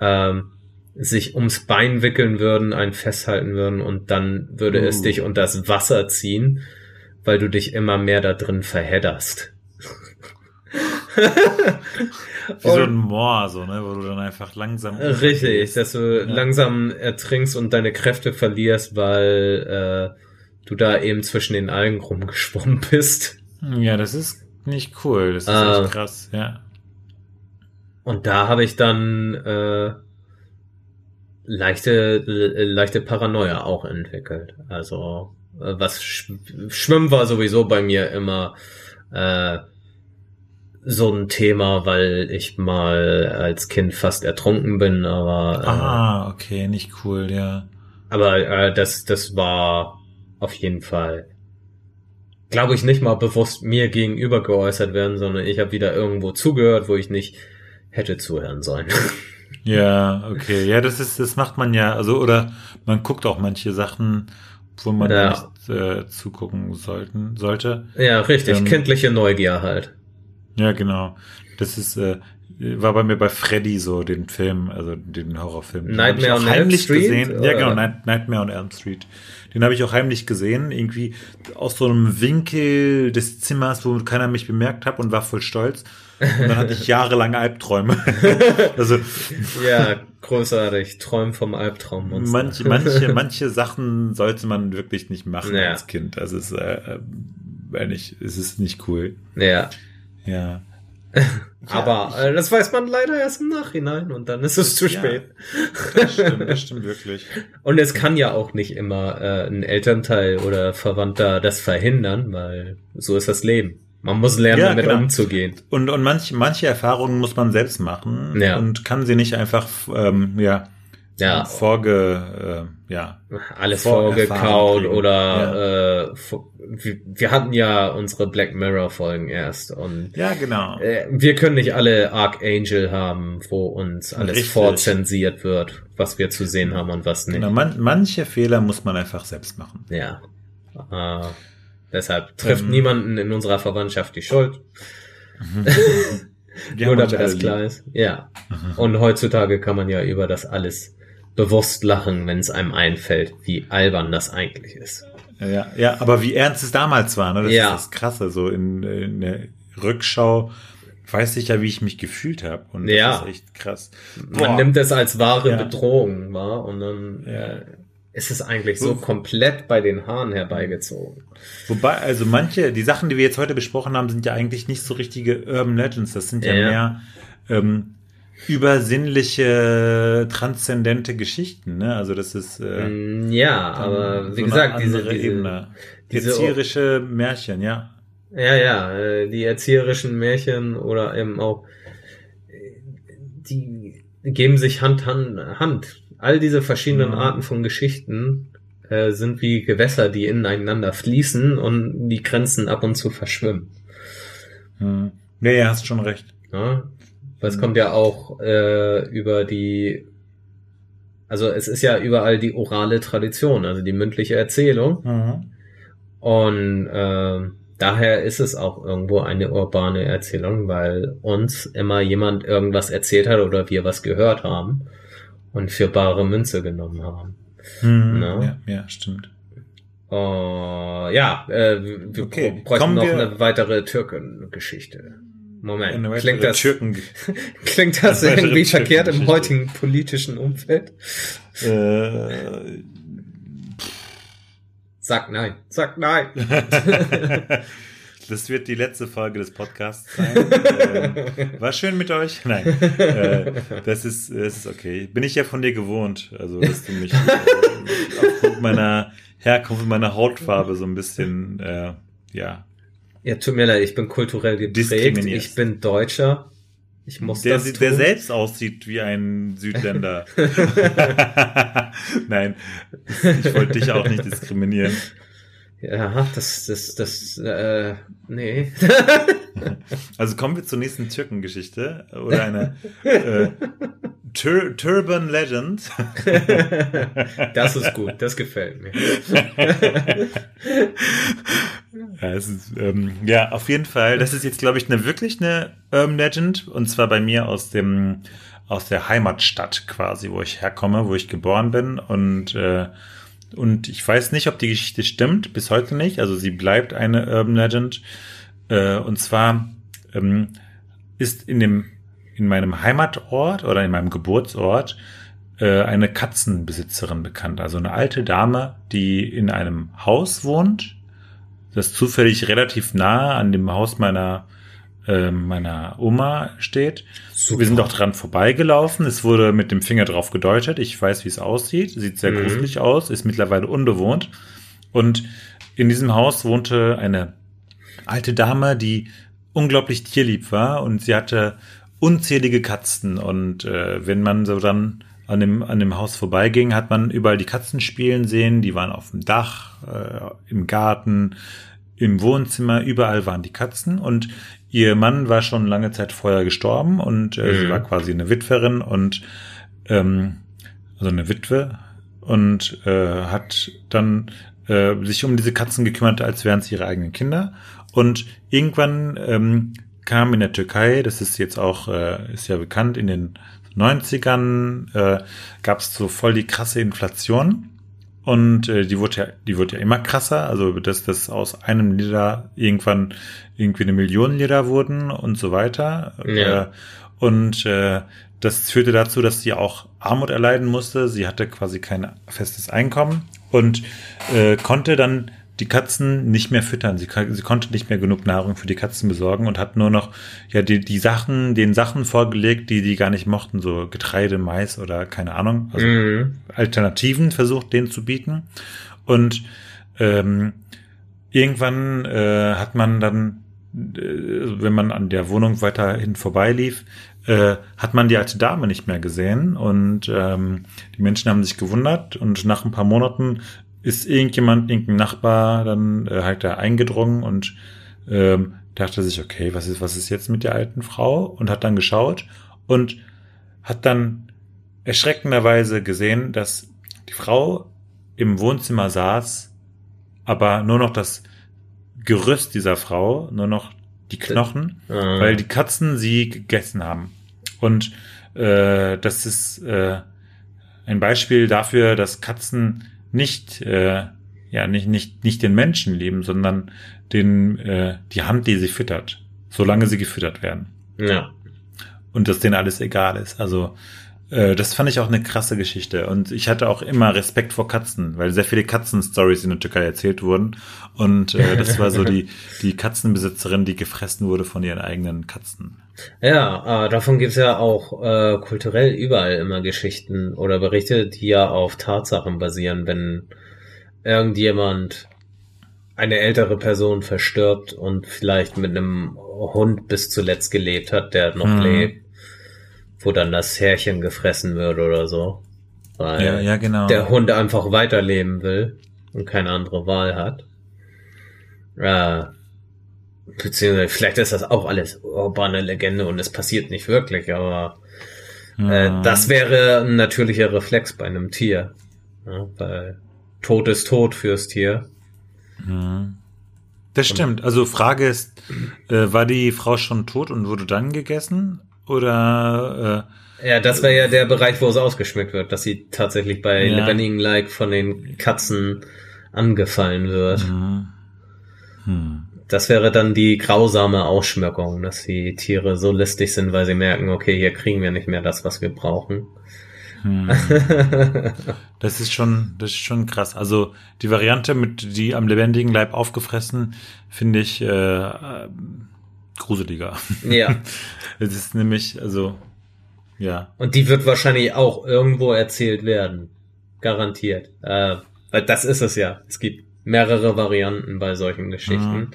ähm, sich ums Bein wickeln würden, einen festhalten würden und dann würde es Uh. dich unter das Wasser ziehen, weil du dich immer mehr da drin verhedderst. (laughs) (laughs) Wie so Und- ein Moor, so, ne, wo du dann einfach langsam. Richtig, dass du Ja. langsam ertrinkst und deine Kräfte verlierst, weil äh, du da eben zwischen den Algen rumgeschwommen (laughs) bist. Ja, das ist nicht cool. Das ist Ah. echt krass, ja. Und da habe ich dann äh, leichte, äh, leichte Paranoia auch entwickelt. Also äh, was Sch Schwimmen war sowieso bei mir immer äh, so ein Thema, weil ich mal als Kind fast ertrunken bin, aber äh, Ah, okay, nicht cool, ja. Aber äh, das, das war auf jeden Fall, glaube ich, nicht mal bewusst mir gegenüber geäußert werden, sondern ich habe wieder irgendwo zugehört, wo ich nicht hätte zuhören sollen. (laughs) Ja, okay. Ja, das ist, das macht man ja, also, oder man guckt auch manche Sachen, wo man Ja. nicht äh, zugucken sollten, sollte. ja, richtig, Ähm, kindliche Neugier halt. Ja, genau. Das ist, äh, war bei mir bei Freddy so, den Film, also den Horrorfilm. Den Nightmare on auch Elm heimlich Street, gesehen. Ja, genau, Night, Nightmare on Elm Street. Den habe ich auch heimlich gesehen, irgendwie aus so einem Winkel des Zimmers, wo keiner mich bemerkt hat und war voll stolz. Und dann hatte ich (laughs) jahrelang Albträume. (laughs) also Ja, großartig. Träum vom Albtraummonster. manche, manche, manche Sachen sollte man wirklich nicht machen Ja. als Kind. Also es ist, äh, äh, ehrlich, es ist nicht cool. Ja, Ja. (laughs) aber äh, das weiß man leider erst im Nachhinein und dann ist es zu Ja. spät. Das stimmt, das stimmt wirklich. (laughs) Und es kann ja auch nicht immer äh, ein Elternteil oder Verwandter das verhindern, weil so ist das Leben. Man muss lernen, Ja, damit genau. umzugehen. Und, und manche, manche Erfahrungen muss man selbst machen Ja. und kann sie nicht einfach ähm, ja, Ja. vorge, äh, ja. Alles Vorerfahrung vorgekaut oder äh, vor, wir, hatten ja unsere Black Mirror Folgen erst und Ja, genau. äh, wir können nicht alle Archangel haben, wo uns alles Richtig. vorzensiert wird, was wir zu sehen haben und was nicht. genau. Man, manche Fehler muss man einfach selbst machen. Ja. Äh, deshalb trifft Ähm. niemanden in unserer Verwandtschaft die Schuld. (laughs) Wir Nur damit alle das lieb. klar ist. Ja. Und heutzutage kann man ja über das alles bewusst lachen, wenn es einem einfällt, wie albern das eigentlich ist. Ja, ja, aber wie ernst es damals war, ne? Das Ja. ist das Krasse. So in, in der Rückschau weiß ich ja, wie ich mich gefühlt habe. Und das Ja. ist echt krass. Man Boah. nimmt es als wahre Ja. Bedrohung wahr und dann Ja. äh, ist es eigentlich so komplett bei den Haaren herbeigezogen. Wobei, also manche, die Sachen, die wir jetzt heute besprochen haben, sind ja eigentlich nicht so richtige Urban Legends. Das sind ja, Ja. mehr ähm, übersinnliche, transzendente Geschichten. Ne? Also das ist äh, Mm, Ja, aber so wie eine gesagt, diese, diese, Ebene. diese- Erzieherische Märchen, ja. Ja, ja, äh, die erzieherischen Märchen oder eben auch, äh, die geben sich Hand an Hand. All diese verschiedenen Mhm. Arten von Geschichten äh, sind wie Gewässer, die ineinander fließen und die Grenzen ab und zu verschwimmen. Hm. Ja, ja, hast schon recht. Ja? Weil es Mhm. kommt ja auch äh, über die, also es ist ja überall die orale Tradition, also die mündliche Erzählung. Mhm. Und ähm, daher ist es auch irgendwo eine urbane Erzählung, weil uns immer jemand irgendwas erzählt hat oder wir was gehört haben und für bare Münze genommen haben. Mhm. No. Ja, ja, stimmt. Uh, ja, äh, wir Okay, bräuchten kommen noch wir- eine weitere Türken-Geschichte. Moment, klingt das, (laughs) klingt das irgendwie verkehrt im heutigen politischen Umfeld? Äh, sag nein, sag nein. (laughs) Das wird die letzte Folge des Podcasts sein. äh, war schön mit euch. Nein, äh, das ist, das ist okay. Bin ich ja von dir gewohnt, also dass du mich äh, aufgrund meiner Herkunft, meiner Hautfarbe so ein bisschen, ja. Ja, tut mir leid, ich bin kulturell geprägt. Ich bin Deutscher. Ich muss der, das tun. der selbst aussieht wie ein Südländer. (laughs) (laughs) Nein, ich wollte dich auch nicht diskriminieren. Ja, das, das, das, äh, nee. (laughs) also kommen wir zur nächsten Türkengeschichte oder eine äh, Tur Turban Legend. (laughs) das ist gut, das gefällt mir. (laughs) ja, ist, ähm, ja, auf jeden Fall. Das ist jetzt, glaube ich, eine wirklich eine Urban Legend und zwar bei mir aus dem aus der Heimatstadt quasi, wo ich herkomme, wo ich geboren bin und äh, und ich weiß nicht, ob die Geschichte stimmt, bis heute nicht. Also sie bleibt eine Urban Legend. Äh, und zwar ähm, ist in dem in meinem Heimatort oder in meinem Geburtsort äh, eine Katzenbesitzerin bekannt. Also eine alte Dame, die in einem Haus wohnt, das zufällig relativ nah an dem Haus meiner äh, meiner Oma steht. Super. Wir sind auch dran vorbeigelaufen. Es wurde mit dem Finger drauf gedeutet. Ich weiß, wie es aussieht. Sieht sehr mhm. gruselig aus, ist mittlerweile unbewohnt. Und in diesem Haus wohnte eine alte Dame, die unglaublich tierlieb war und sie hatte unzählige Katzen. Und äh, wenn man so dann an dem, an dem Haus vorbeiging, hat man überall die Katzen spielen sehen. Die waren auf dem Dach, äh, im Garten, im Wohnzimmer, überall waren die Katzen. Und Ihr Mann war schon lange Zeit vorher gestorben und äh, mhm. sie war quasi eine Witwerin und ähm, also eine Witwe und äh, hat dann äh, sich um diese Katzen gekümmert, als wären es ihre eigenen Kinder. Und irgendwann ähm, kam in der Türkei, das ist jetzt auch, äh, ist ja bekannt, in den 90ern äh, gab es so voll die krasse Inflation. Und äh, die wurde ja, die wurde ja immer krasser, also dass das aus einem Liter irgendwann irgendwie eine Million Liter wurden und so weiter. Ja. Äh, und äh, das führte dazu, dass sie auch Armut erleiden musste. Sie hatte quasi kein festes Einkommen und äh, konnte dann die Katzen nicht mehr füttern. Sie, sie konnte nicht mehr genug Nahrung für die Katzen besorgen und hat nur noch ja die, die Sachen, den Sachen vorgelegt, die die gar nicht mochten, so Getreide, Mais oder keine Ahnung, also mhm. Alternativen versucht, denen zu bieten. Und ähm, irgendwann äh, hat man dann, äh, wenn man an der Wohnung weiterhin vorbeilief, äh, hat man die alte Dame nicht mehr gesehen und ähm, die Menschen haben sich gewundert und nach ein paar Monaten ist irgendjemand, irgendein Nachbar dann äh, halt da eingedrungen und ähm, dachte sich, okay, was ist, was ist jetzt mit der alten Frau? Und hat dann geschaut und hat dann erschreckenderweise gesehen, dass die Frau im Wohnzimmer saß, aber nur noch das Gerüst dieser Frau, nur noch die Knochen, mhm. weil die Katzen sie gegessen haben. Und äh, das ist äh, ein Beispiel dafür, dass Katzen nicht, äh, ja, nicht, nicht, nicht den Menschen leben, sondern den, äh, die Hand, die sie füttert, solange sie gefüttert werden. Ja. Und dass denen alles egal ist. Also, äh, das fand ich auch eine krasse Geschichte. Und ich hatte auch immer Respekt vor Katzen, weil sehr viele Katzen-Stories in der Türkei erzählt wurden. Und äh, das war so die, (laughs) die Katzenbesitzerin, die gefressen wurde von ihren eigenen Katzen. Ja, äh, davon gibt's ja auch äh, kulturell überall immer Geschichten oder Berichte, die ja auf Tatsachen basieren, wenn irgendjemand eine ältere Person verstirbt und vielleicht mit einem Hund bis zuletzt gelebt hat, der noch mhm. lebt, wo dann das Härchen gefressen wird oder so. Weil ja, ja, genau. der Hund einfach weiterleben will und keine andere Wahl hat. Äh, Beziehungsweise vielleicht ist das auch alles urbane Legende und es passiert nicht wirklich, aber äh, mhm. das wäre ein natürlicher Reflex bei einem Tier. Ja, weil Tod ist tot fürs Tier. Mhm. Das stimmt. Also Frage ist, äh, war die Frau schon tot und wurde dann gegessen? Oder äh, ja, das wäre ja der Bereich, wo es ausgeschmückt wird, dass sie tatsächlich bei ja. lebendigen Like von den Katzen angefallen wird. Mhm. Hm. Das wäre dann die grausame Ausschmückung, dass die Tiere so listig sind, weil sie merken, okay, hier kriegen wir nicht mehr das, was wir brauchen. Hm. (laughs) das ist schon, das ist schon krass. Also die Variante mit die am lebendigen Leib aufgefressen, finde ich äh, gruseliger. Ja. (laughs) Es ist nämlich, also ja. Und die wird wahrscheinlich auch irgendwo erzählt werden. Garantiert. Äh, weil das ist es ja. Es gibt mehrere Varianten bei solchen Geschichten. Mhm.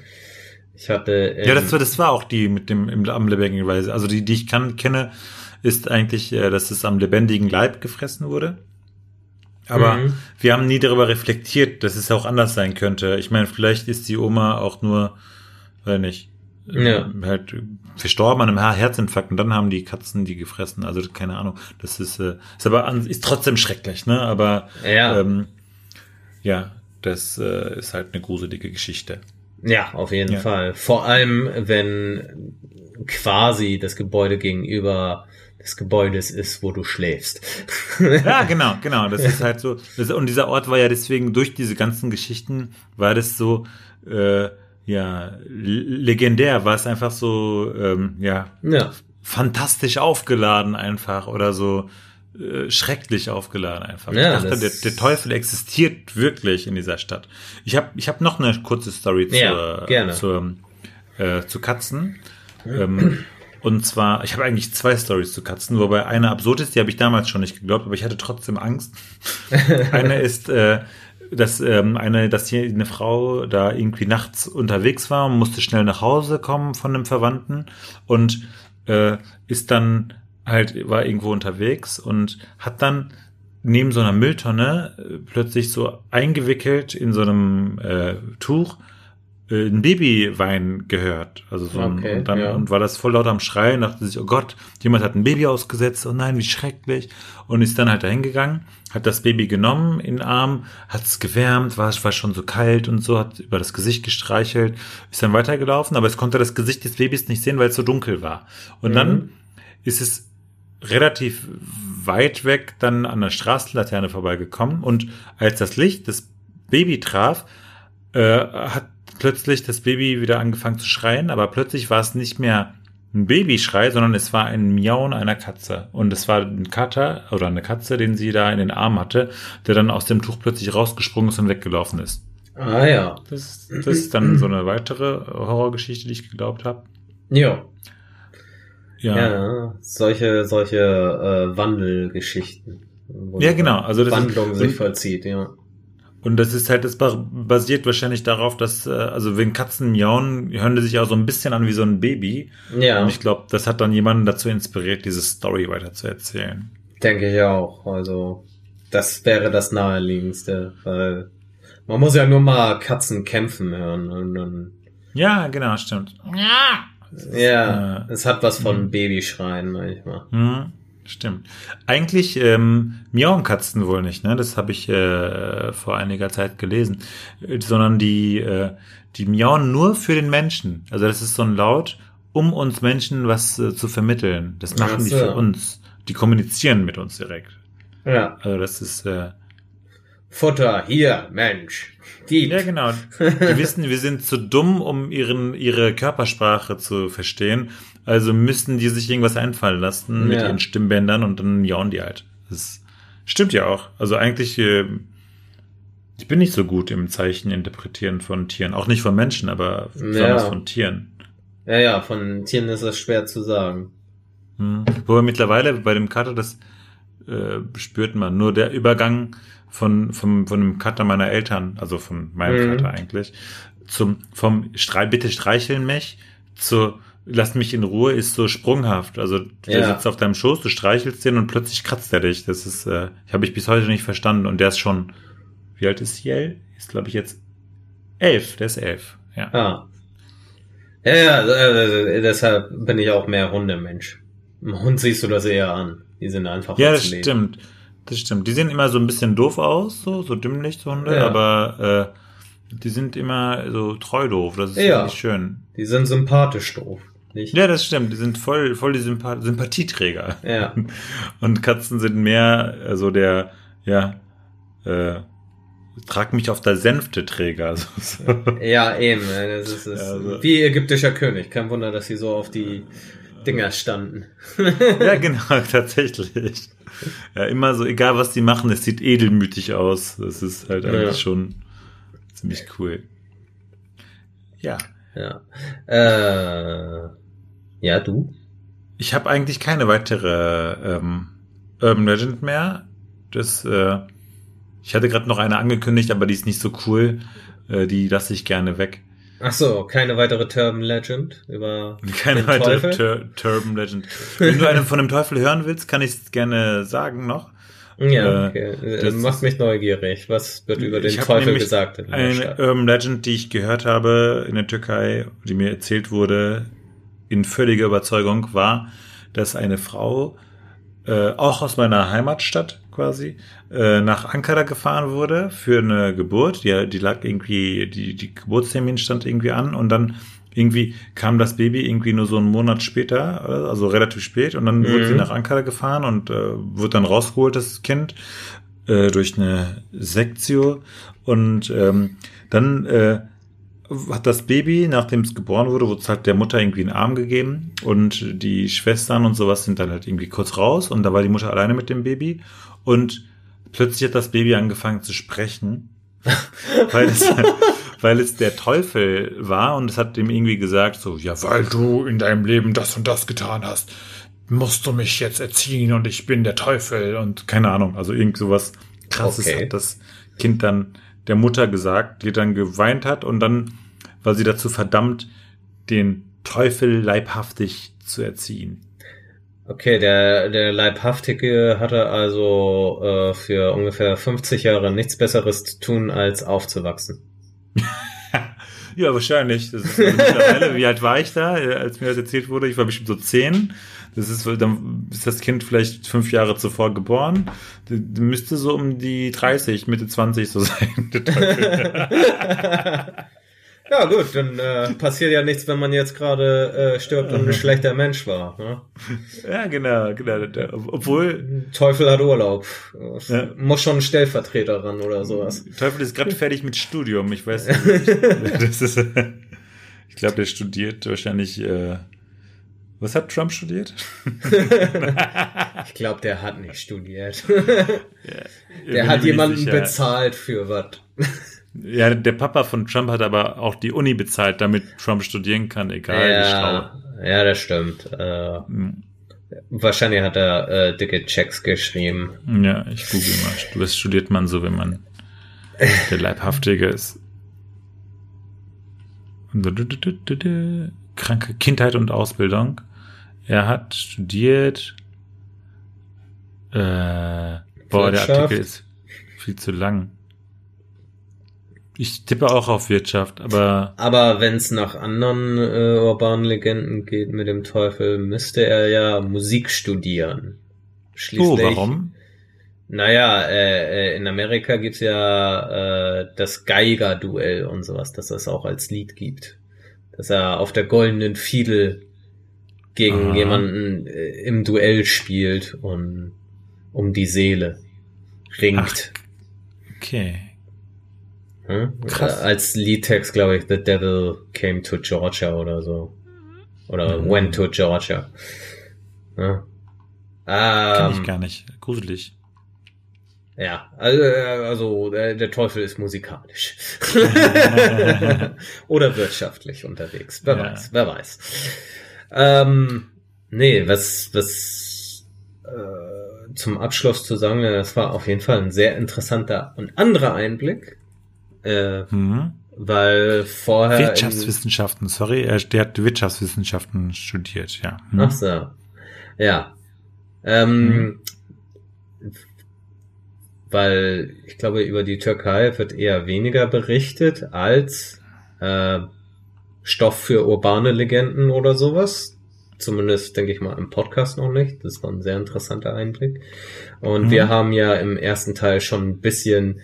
Ich hatte. ja, das war, das war auch die mit dem im, am lebendigen Weise. Also die, die ich kann, kenne, ist eigentlich, äh, dass es am lebendigen Leib gefressen wurde. Aber mhm. wir haben nie darüber reflektiert, dass es auch anders sein könnte. Ich meine, vielleicht ist die Oma auch nur, weil nicht, ja. halt verstorben an einem Herzinfarkt und dann haben die Katzen die gefressen. Also keine Ahnung. Das ist, äh, ist aber an, ist trotzdem schrecklich, ne? Aber ja, ähm, ja das äh, ist halt eine gruselige Geschichte. Ja, auf jeden ja. Fall. Vor allem, wenn quasi das Gebäude gegenüber des Gebäudes ist, wo du schläfst. (laughs) ja, genau, genau. Das ist (laughs) halt so. Das, und dieser Ort war ja deswegen durch diese ganzen Geschichten war das so. Äh, ja, legendär, war es einfach so, ähm, ja, ja, fantastisch aufgeladen einfach oder so äh, schrecklich aufgeladen einfach. Ja, ich dachte, der, der, Teufel existiert wirklich in dieser Stadt. Ich habe ich hab noch eine kurze Story ja, zur, zur, äh, zu Katzen. Ähm, und zwar, ich habe eigentlich zwei Stories zu Katzen, wobei eine absurd ist, die habe ich damals schon nicht geglaubt, aber ich hatte trotzdem Angst. (laughs) eine ist, äh, dass ähm, eine, dass hier eine Frau da irgendwie nachts unterwegs war und musste schnell nach Hause kommen von einem Verwandten und äh, ist dann halt war irgendwo unterwegs und hat dann neben so einer Mülltonne äh, plötzlich so eingewickelt in so einem äh, Tuch äh, ein Babywein gehört. Also so ein, okay, und dann ja. und war das voll laut am Schreien, dachte sich, oh Gott, jemand hat ein Baby ausgesetzt, oh nein, wie schrecklich. Und ist dann halt dahin gegangen, hat das Baby genommen in den Arm, hat es gewärmt, war, war schon so kalt und so, hat über das Gesicht gestreichelt, ist dann weitergelaufen, aber es konnte das Gesicht des Babys nicht sehen, weil es so dunkel war. Und mhm. dann ist es relativ weit weg dann an der Straßenlaterne vorbeigekommen und als das Licht das Baby traf, äh, hat plötzlich das Baby wieder angefangen zu schreien, aber plötzlich war es nicht mehr ein Babyschrei, sondern es war ein Miauen einer Katze. Und es war ein Kater oder eine Katze, den sie da in den Arm hatte, der dann aus dem Tuch plötzlich rausgesprungen ist und weggelaufen ist. Ah ja. Das, das ist dann so eine weitere Horrorgeschichte, die ich geglaubt habe. Ja. Ja. ja, solche, solche äh, Wandelgeschichten. Ja, genau. Also das Wandlung ist, sich vollzieht, ja. Und das ist halt, das basiert wahrscheinlich darauf, dass, äh, also wenn Katzen miauen, hören die sich auch so ein bisschen an wie so ein Baby. Ja. Und ich glaube, das hat dann jemanden dazu inspiriert, diese Story weiter zu erzählen. Denke ich auch. Also, das wäre das naheliegendste, weil man muss ja nur mal Katzen kämpfen hören und dann. Ja, genau, stimmt. Ja. Ja, äh, es hat was von mhm. Babyschreien manchmal. Mhm. Stimmt. Eigentlich ähm, miauen Katzen wohl nicht, ne? Das habe ich äh, vor einiger Zeit gelesen. Äh, sondern die, äh, die miauen nur für den Menschen. Also das ist so ein Laut, um uns Menschen was äh, zu vermitteln. Das machen so. die für uns. Die kommunizieren mit uns direkt. Ja. Also das ist äh, Futter, hier, Mensch. Dieb. Ja, genau. Die wissen, wir sind zu dumm, um ihren, ihre Körpersprache zu verstehen. Also müssten die sich irgendwas einfallen lassen mit ihren Stimmbändern und dann jauen die halt. Das stimmt ja auch. Also eigentlich, äh, ich bin nicht so gut im Zeichen interpretieren von Tieren. Auch nicht von Menschen, aber besonders ja. von Tieren. Ja, ja, von Tieren ist das schwer zu sagen. Hm. Wobei mittlerweile bei dem Kater, das äh, spürt man. Nur der Übergang von, vom, von dem Cutter meiner Eltern, also von meinem mhm. Cutter eigentlich, zum, vom Streich, bitte streicheln mich zu lass mich in Ruhe ist so sprunghaft. Also der ja. sitzt auf deinem Schoß, du streichelst den und plötzlich kratzt er dich. Das ist, äh, habe ich bis heute nicht verstanden. Und der ist schon, wie alt ist Ciel? Ist, glaube ich, jetzt elf. Der ist elf. Ja. Ah. Ja, ja, äh, deshalb bin ich auch mehr Hundemensch. Im Hund siehst du das eher an. Die sind einfach. Ja, das stimmt. Das stimmt. Die sehen immer so ein bisschen doof aus, so, so Dümmlichthunde, ja. aber äh, die sind immer so treu doof. Das ist ja. schön. Die sind sympathisch doof. Nicht? Ja, das stimmt. Die sind voll, voll die Sympath Sympathieträger. Ja. (laughs) Und Katzen sind mehr so also der, ja, äh, trag mich auf der Sänfteträger. (laughs) ja, eben. Das ist, das also. wie ägyptischer König. Kein Wunder, dass sie so auf die Dinger standen. ja, genau, (laughs) tatsächlich. Ja, immer so, egal was die machen, es sieht edelmütig aus. Das ist halt eigentlich ja. schon ziemlich cool. Ja. Ja. Äh, ja, du? Ich habe eigentlich keine weitere ähm, Urban Legend mehr. Das, äh, ich hatte gerade noch eine angekündigt, aber die ist nicht so cool. Äh, die lasse ich gerne weg. Ach so, keine weitere Turban Legend über (laughs) keine den weitere Teufel? Tur Turban Legend. Wenn du eine von dem Teufel hören willst, kann ich es gerne sagen noch. Ja, äh, okay. Das macht mich neugierig. Was wird über den Teufel gesagt? In eine Stadt? Urban Legend, die ich gehört habe in der Türkei, die mir erzählt wurde, in völliger Überzeugung, war, dass eine Frau äh, auch aus meiner Heimatstadt quasi äh, nach Ankara gefahren wurde für eine Geburt. Die, die lag irgendwie, die, die Geburtstermin stand irgendwie an und dann irgendwie kam das Baby irgendwie nur so einen Monat später, also relativ spät, und dann mhm. wurde sie nach Ankara gefahren und äh, wurde dann rausgeholt, das Kind, äh, durch eine Sektio. Und ähm, dann äh, hat das Baby, nachdem es geboren wurde, wurde es halt der Mutter irgendwie in den Arm gegeben und die Schwestern und sowas sind dann halt irgendwie kurz raus und da war die Mutter alleine mit dem Baby und plötzlich hat das Baby angefangen zu sprechen, (laughs) weil es, weil es der Teufel war und es hat ihm irgendwie gesagt so, ja, weil du in deinem Leben das und das getan hast, musst du mich jetzt erziehen und ich bin der Teufel und keine Ahnung, also irgend sowas krasses okay. hat das Kind dann der Mutter gesagt, die dann geweint hat und dann war sie dazu verdammt, den Teufel leibhaftig zu erziehen. Okay, der, der Leibhaftige hatte also äh, für ungefähr 50 Jahre nichts Besseres zu tun, als aufzuwachsen. (laughs) ja, wahrscheinlich. Das ist mittlerweile, wie alt war ich da, als mir das erzählt wurde? Ich war bestimmt so zehn. Das ist, dann ist das Kind vielleicht fünf Jahre zuvor geboren. Das müsste so um die 30, Mitte 20 so sein. (laughs) (laughs) ja gut, dann äh, (laughs) passiert ja nichts, wenn man jetzt gerade äh, stirbt und ein schlechter Mensch war. Ne? Ja, genau, genau. Obwohl. Teufel hat Urlaub. Ja. Muss schon ein Stellvertreter ran oder sowas. Teufel ist gerade (laughs) fertig mit Studium. Ich weiß nicht. (laughs) das ist, ich glaube, der studiert wahrscheinlich äh, was hat Trump studiert? ich glaube, der hat nicht studiert. Ja, der hat jemanden sicher. bezahlt für was. Ja, der Papa von Trump hat aber auch die Uni bezahlt, damit Trump studieren kann, egal ja, wie schlau. Ja, das stimmt. Äh, hm. Wahrscheinlich hat er äh, dicke Checks geschrieben. Ja, ich google mal. Was studiert man so, wenn man der Leibhaftige ist? Kranke Kindheit und Ausbildung. Er hat studiert. Äh, boah, der Artikel ist viel zu lang. Ich tippe auch auf Wirtschaft, aber. Aber wenn es nach anderen äh, urbanen Legenden geht mit dem Teufel, müsste er ja Musik studieren. Schließlich, oh, warum? Naja, äh, äh, in Amerika gibt's ja äh, das Geiger-Duell und sowas, dass es auch als Lied gibt. Dass er auf der goldenen Fiedel gegen Aha. jemanden äh, im Duell spielt und um die Seele ringt. Ach, okay. Hm? Krass. Äh, als Liedtext, glaube ich, The Devil Came to Georgia oder so. Oder mhm. Went to Georgia. Hm? Ähm, ich gar nicht. Gruselig. Ja, also, also der, der Teufel ist musikalisch. (laughs) Oder wirtschaftlich unterwegs. Wer ja. weiß, wer weiß. Ähm, nee, was, was äh, zum Abschluss zu sagen, das war auf jeden Fall ein sehr interessanter und anderer Einblick. Äh, mhm. Weil vorher. Wirtschaftswissenschaften, sorry, er, der hat Wirtschaftswissenschaften studiert, ja. Mhm. Ach so. Ja. Ähm, mhm. Weil ich glaube, über die Türkei wird eher weniger berichtet als äh, Stoff für urbane Legenden oder sowas. Zumindest denke ich mal im Podcast noch nicht. Das war ein sehr interessanter Einblick. Und mhm. wir haben ja im ersten Teil schon ein bisschen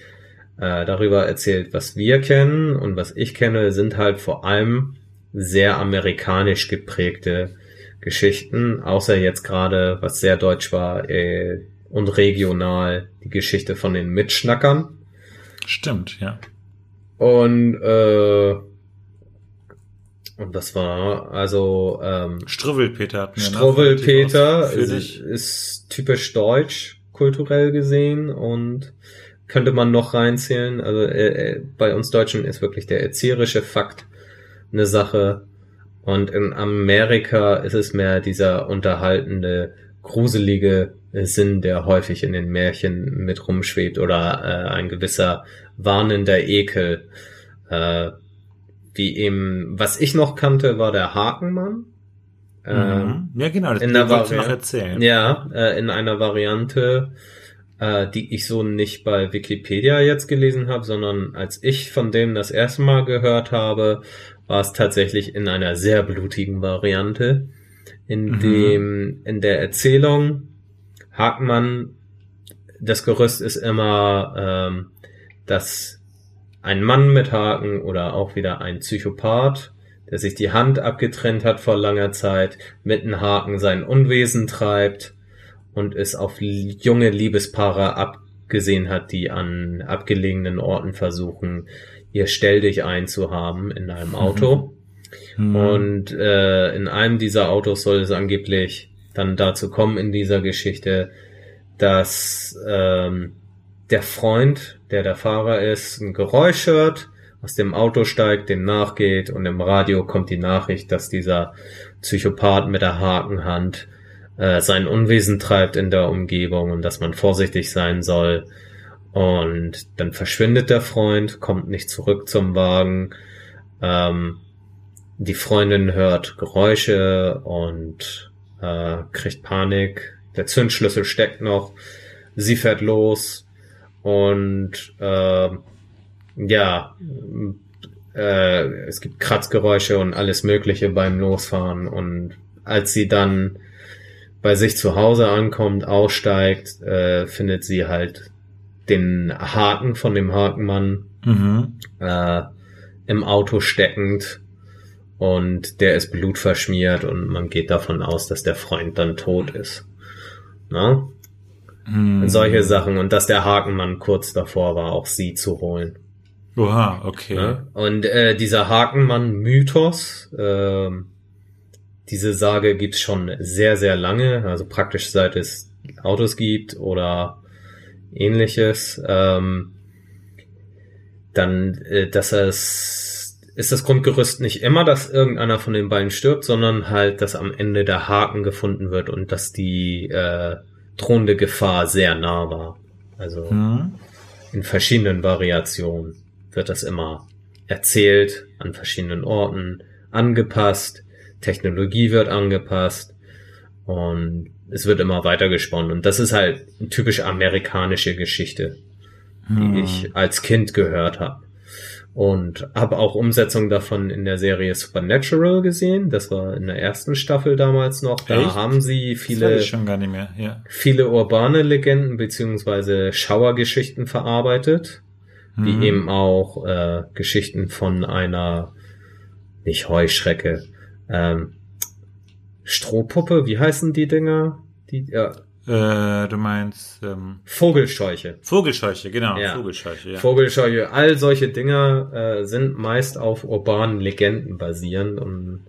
äh, darüber erzählt, was wir kennen. Und was ich kenne, sind halt vor allem sehr amerikanisch geprägte Geschichten, außer jetzt gerade, was sehr deutsch war, äh, und regional die Geschichte von den Mitschnackern. Stimmt, ja. Und äh, und das war also ähm, Struwwelpeter hatten wir. ne? Struwwelpeter ist, ist typisch deutsch kulturell gesehen und könnte man noch reinzählen. Also äh, äh, bei uns Deutschen ist wirklich der erzieherische Fakt eine Sache und in Amerika ist es mehr dieser unterhaltende, gruselige Sinn, der häufig in den Märchen mit rumschwebt oder äh, ein gewisser warnender Ekel. Äh, wie eben, was ich noch kannte, war der Hakenmann. Mhm. Ja, genau, das in der du noch erzählen. ja, äh, in einer Variante, äh, die ich so nicht bei Wikipedia jetzt gelesen habe, sondern als ich von dem das erste Mal gehört habe, war es tatsächlich in einer sehr blutigen Variante, in Mhm. dem in der Erzählung Hackmann das Gerüst ist immer, ähm, dass ein Mann mit Haken oder auch wieder ein Psychopath, der sich die Hand abgetrennt hat vor langer Zeit, mit einem Haken sein Unwesen treibt und es auf junge Liebespaare abgesehen hat, die an abgelegenen Orten versuchen, ihr Stell dich einzuhaben in einem Auto. Mhm. Und äh, in einem dieser Autos soll es angeblich dann dazu kommen in dieser Geschichte, dass ähm, der Freund, der der Fahrer ist, ein Geräusch hört, aus dem Auto steigt, dem nachgeht und im Radio kommt die Nachricht, dass dieser Psychopath mit der Hakenhand äh, sein Unwesen treibt in der Umgebung und dass man vorsichtig sein soll. Und dann verschwindet der Freund, kommt nicht zurück zum Wagen. Ähm, die Freundin hört Geräusche und äh, kriegt Panik. Der Zündschlüssel steckt noch. Sie fährt los und äh, ja, äh, es gibt Kratzgeräusche und alles Mögliche beim Losfahren. Und als sie dann bei sich zu Hause ankommt, aussteigt, äh, findet sie halt den Haken von dem Hakenmann Mhm. äh, im Auto steckend und der ist blutverschmiert und man geht davon aus, dass der Freund dann tot ist. Na? Mhm. Solche Sachen und dass der Hakenmann kurz davor war, auch sie zu holen. Oha, okay. Ne? Und äh, dieser Hakenmann-Mythos, ähm, diese Sage gibt's schon sehr, sehr lange, also praktisch seit es Autos gibt oder ähnliches. Ähm, dann, äh, dass es ist das Grundgerüst nicht immer, dass irgendeiner von den beiden stirbt, sondern halt, dass am Ende der Haken gefunden wird und dass die äh, drohende Gefahr sehr nah war. Also Mhm. in verschiedenen Variationen wird das immer erzählt, an verschiedenen Orten, angepasst, Technologie wird angepasst und es wird immer weiter gesponnen. Und das ist halt eine typisch amerikanische Geschichte, die Mhm. ich als Kind gehört habe. Und habe auch Umsetzung davon in der Serie Supernatural gesehen. Das war in der ersten Staffel damals noch. Da Echt? haben sie viele ich schon gar nicht mehr, ja. viele urbane Legenden beziehungsweise Schauergeschichten verarbeitet, wie Mhm. eben auch äh, Geschichten von einer, nicht Heuschrecke, ähm, Strohpuppe, wie heißen die Dinger? Die ja, Äh, du meinst ähm, Vogelscheuche. Vogelscheuche, genau, Ja. Vogelscheuche, ja. Vogelscheuche, all solche Dinger äh, sind meist auf urbanen Legenden basierend und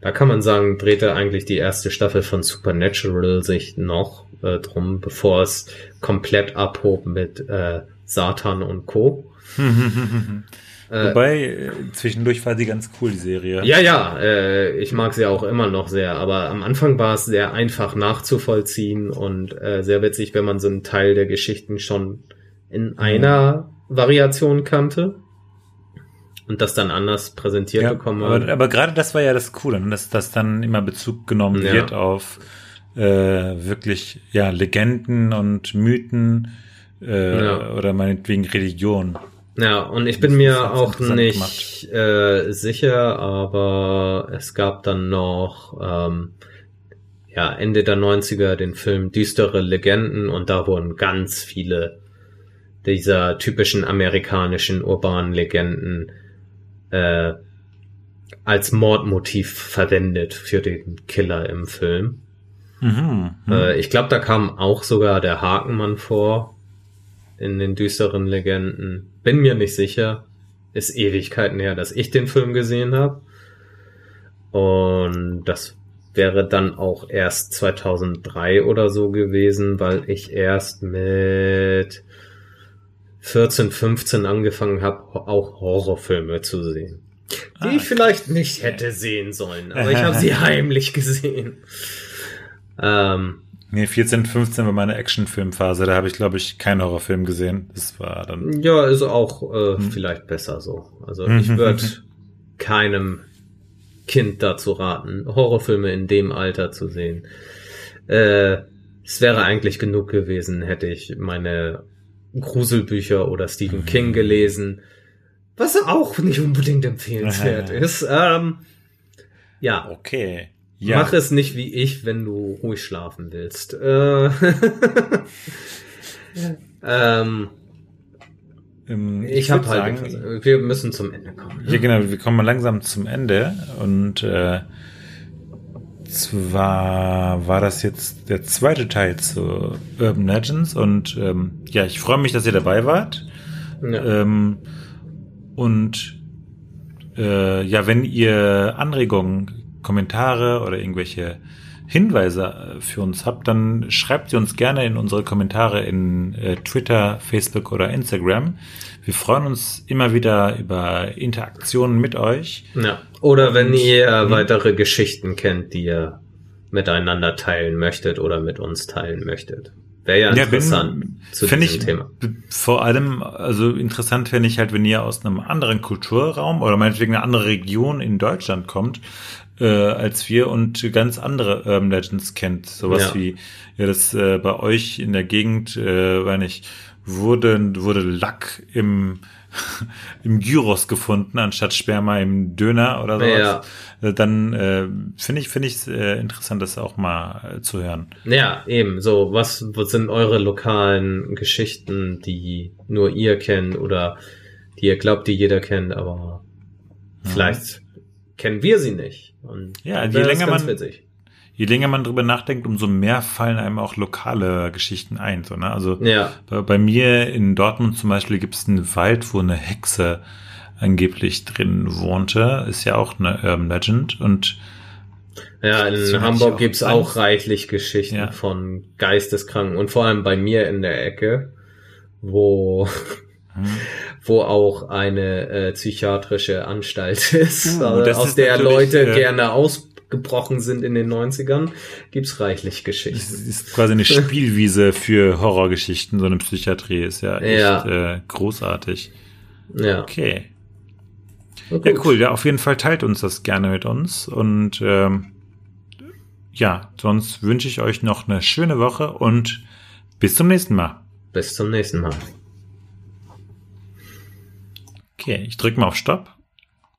da kann man sagen, drehte eigentlich die erste Staffel von Supernatural sich noch äh, drum, bevor es komplett abhob mit äh, Satan und Co. (laughs) Äh, Wobei, äh, zwischendurch war sie ganz cool, die Serie. Ja, ja, äh, ich mag sie auch immer noch sehr, aber am Anfang war es sehr einfach nachzuvollziehen und äh, sehr witzig, wenn man so einen Teil der Geschichten schon in einer Variation kannte und das dann anders präsentiert Ja, bekommen aber, hat. aber gerade das war ja das Coole, ne? dass, dass dann immer Bezug genommen Ja. wird auf äh, wirklich ja Legenden und Mythen äh, Ja. oder meinetwegen Religion. Ja, und ich bin mir auch nicht äh, sicher, aber es gab dann noch ähm, ja Ende der 90er den Film Düstere Legenden und da wurden ganz viele dieser typischen amerikanischen urbanen Legenden äh, als Mordmotiv verwendet für den Killer im Film. Mhm. Äh, ich glaube, da kam auch sogar der Hakenmann vor. In den düsteren Legenden. Bin mir nicht sicher. Ist Ewigkeiten her, dass ich den Film gesehen habe. Und das wäre dann auch erst 2003 oder so gewesen, weil ich erst mit 14, 15 angefangen habe, auch Horrorfilme zu sehen. Die ah, ich vielleicht nicht hätte sehen sollen, aber ich habe sie (laughs) heimlich gesehen. Ähm, nee, 14, 15 war meine Actionfilmphase, da habe ich, glaube ich, keinen Horrorfilm gesehen. Das war dann. Ja, ist auch äh, hm. vielleicht besser so. Also ich würde keinem Kind dazu raten, Horrorfilme in dem Alter zu sehen. Äh, es wäre eigentlich genug gewesen, hätte ich meine Gruselbücher oder Stephen King gelesen, was auch nicht unbedingt empfehlenswert (laughs) ist. Ähm, ja. Okay. Ja. Mach es nicht wie ich, wenn du ruhig schlafen willst. Äh, (laughs) ähm, ich, ich habe halt, sagen, wir müssen zum Ende kommen. Ne? Ja, genau, wir kommen langsam zum Ende und äh, zwar war das jetzt der zweite Teil zu Urban Legends und ähm, ja, ich freue mich, dass ihr dabei wart. Ja. Ähm, und äh, ja, wenn ihr Anregungen, Kommentare oder irgendwelche Hinweise äh, für uns habt, dann schreibt sie uns gerne in unsere Kommentare in äh, Twitter, Facebook oder Instagram. Wir freuen uns immer wieder über Interaktionen mit euch. Ja. Oder wenn ihr mhm. weitere Geschichten kennt, die ihr miteinander teilen möchtet oder mit uns teilen möchtet. Wäre ja interessant ja, zu diesem ich, Thema. Vor allem, also interessant fände ich halt, wenn ihr aus einem anderen Kulturraum oder meinetwegen eine andere Region in Deutschland kommt, äh, als wir und ganz andere Urban Legends kennt. Sowas ja. wie, ja, das äh, bei euch in der Gegend, äh, wenn ich, wurde, wurde Lack im, (laughs) im Gyros gefunden, anstatt Sperma im Döner oder sowas. Ja. Äh, dann äh, finde ich finde ich äh, interessant, das auch mal äh, zu hören. Ja, eben. So, was, was sind eure lokalen Geschichten, die nur ihr kennt oder die ihr glaubt, die jeder kennt, aber ja. vielleicht kennen wir sie nicht. Und ja, je länger man witzig. je länger man drüber nachdenkt, umso mehr fallen einem auch lokale Geschichten ein. So, ne? Also ja. bei, bei, mir in Dortmund zum Beispiel gibt es einen Wald, wo eine Hexe angeblich drin wohnte. Ist ja auch eine Urban Legend und ja, in Hamburg gibt's auch, auch reichlich Geschichten ja. von Geisteskranken und vor allem bei mir in der Ecke, wo hm. Wo auch eine äh, psychiatrische Anstalt (laughs) ist, uh, also, aus ist der Leute äh, gerne ausgebrochen sind in den 90ern, gibt's reichlich Geschichten. Das ist quasi eine Spielwiese für Horrorgeschichten, so eine Psychiatrie ist ja echt ja. Äh, großartig. Ja. Okay. Ja, cool. Ja, auf jeden Fall teilt uns das gerne mit uns. Und ähm, ja, sonst wünsche ich euch noch eine schöne Woche und bis zum nächsten Mal. Bis zum nächsten Mal. Okay, ich drücke mal auf Stopp.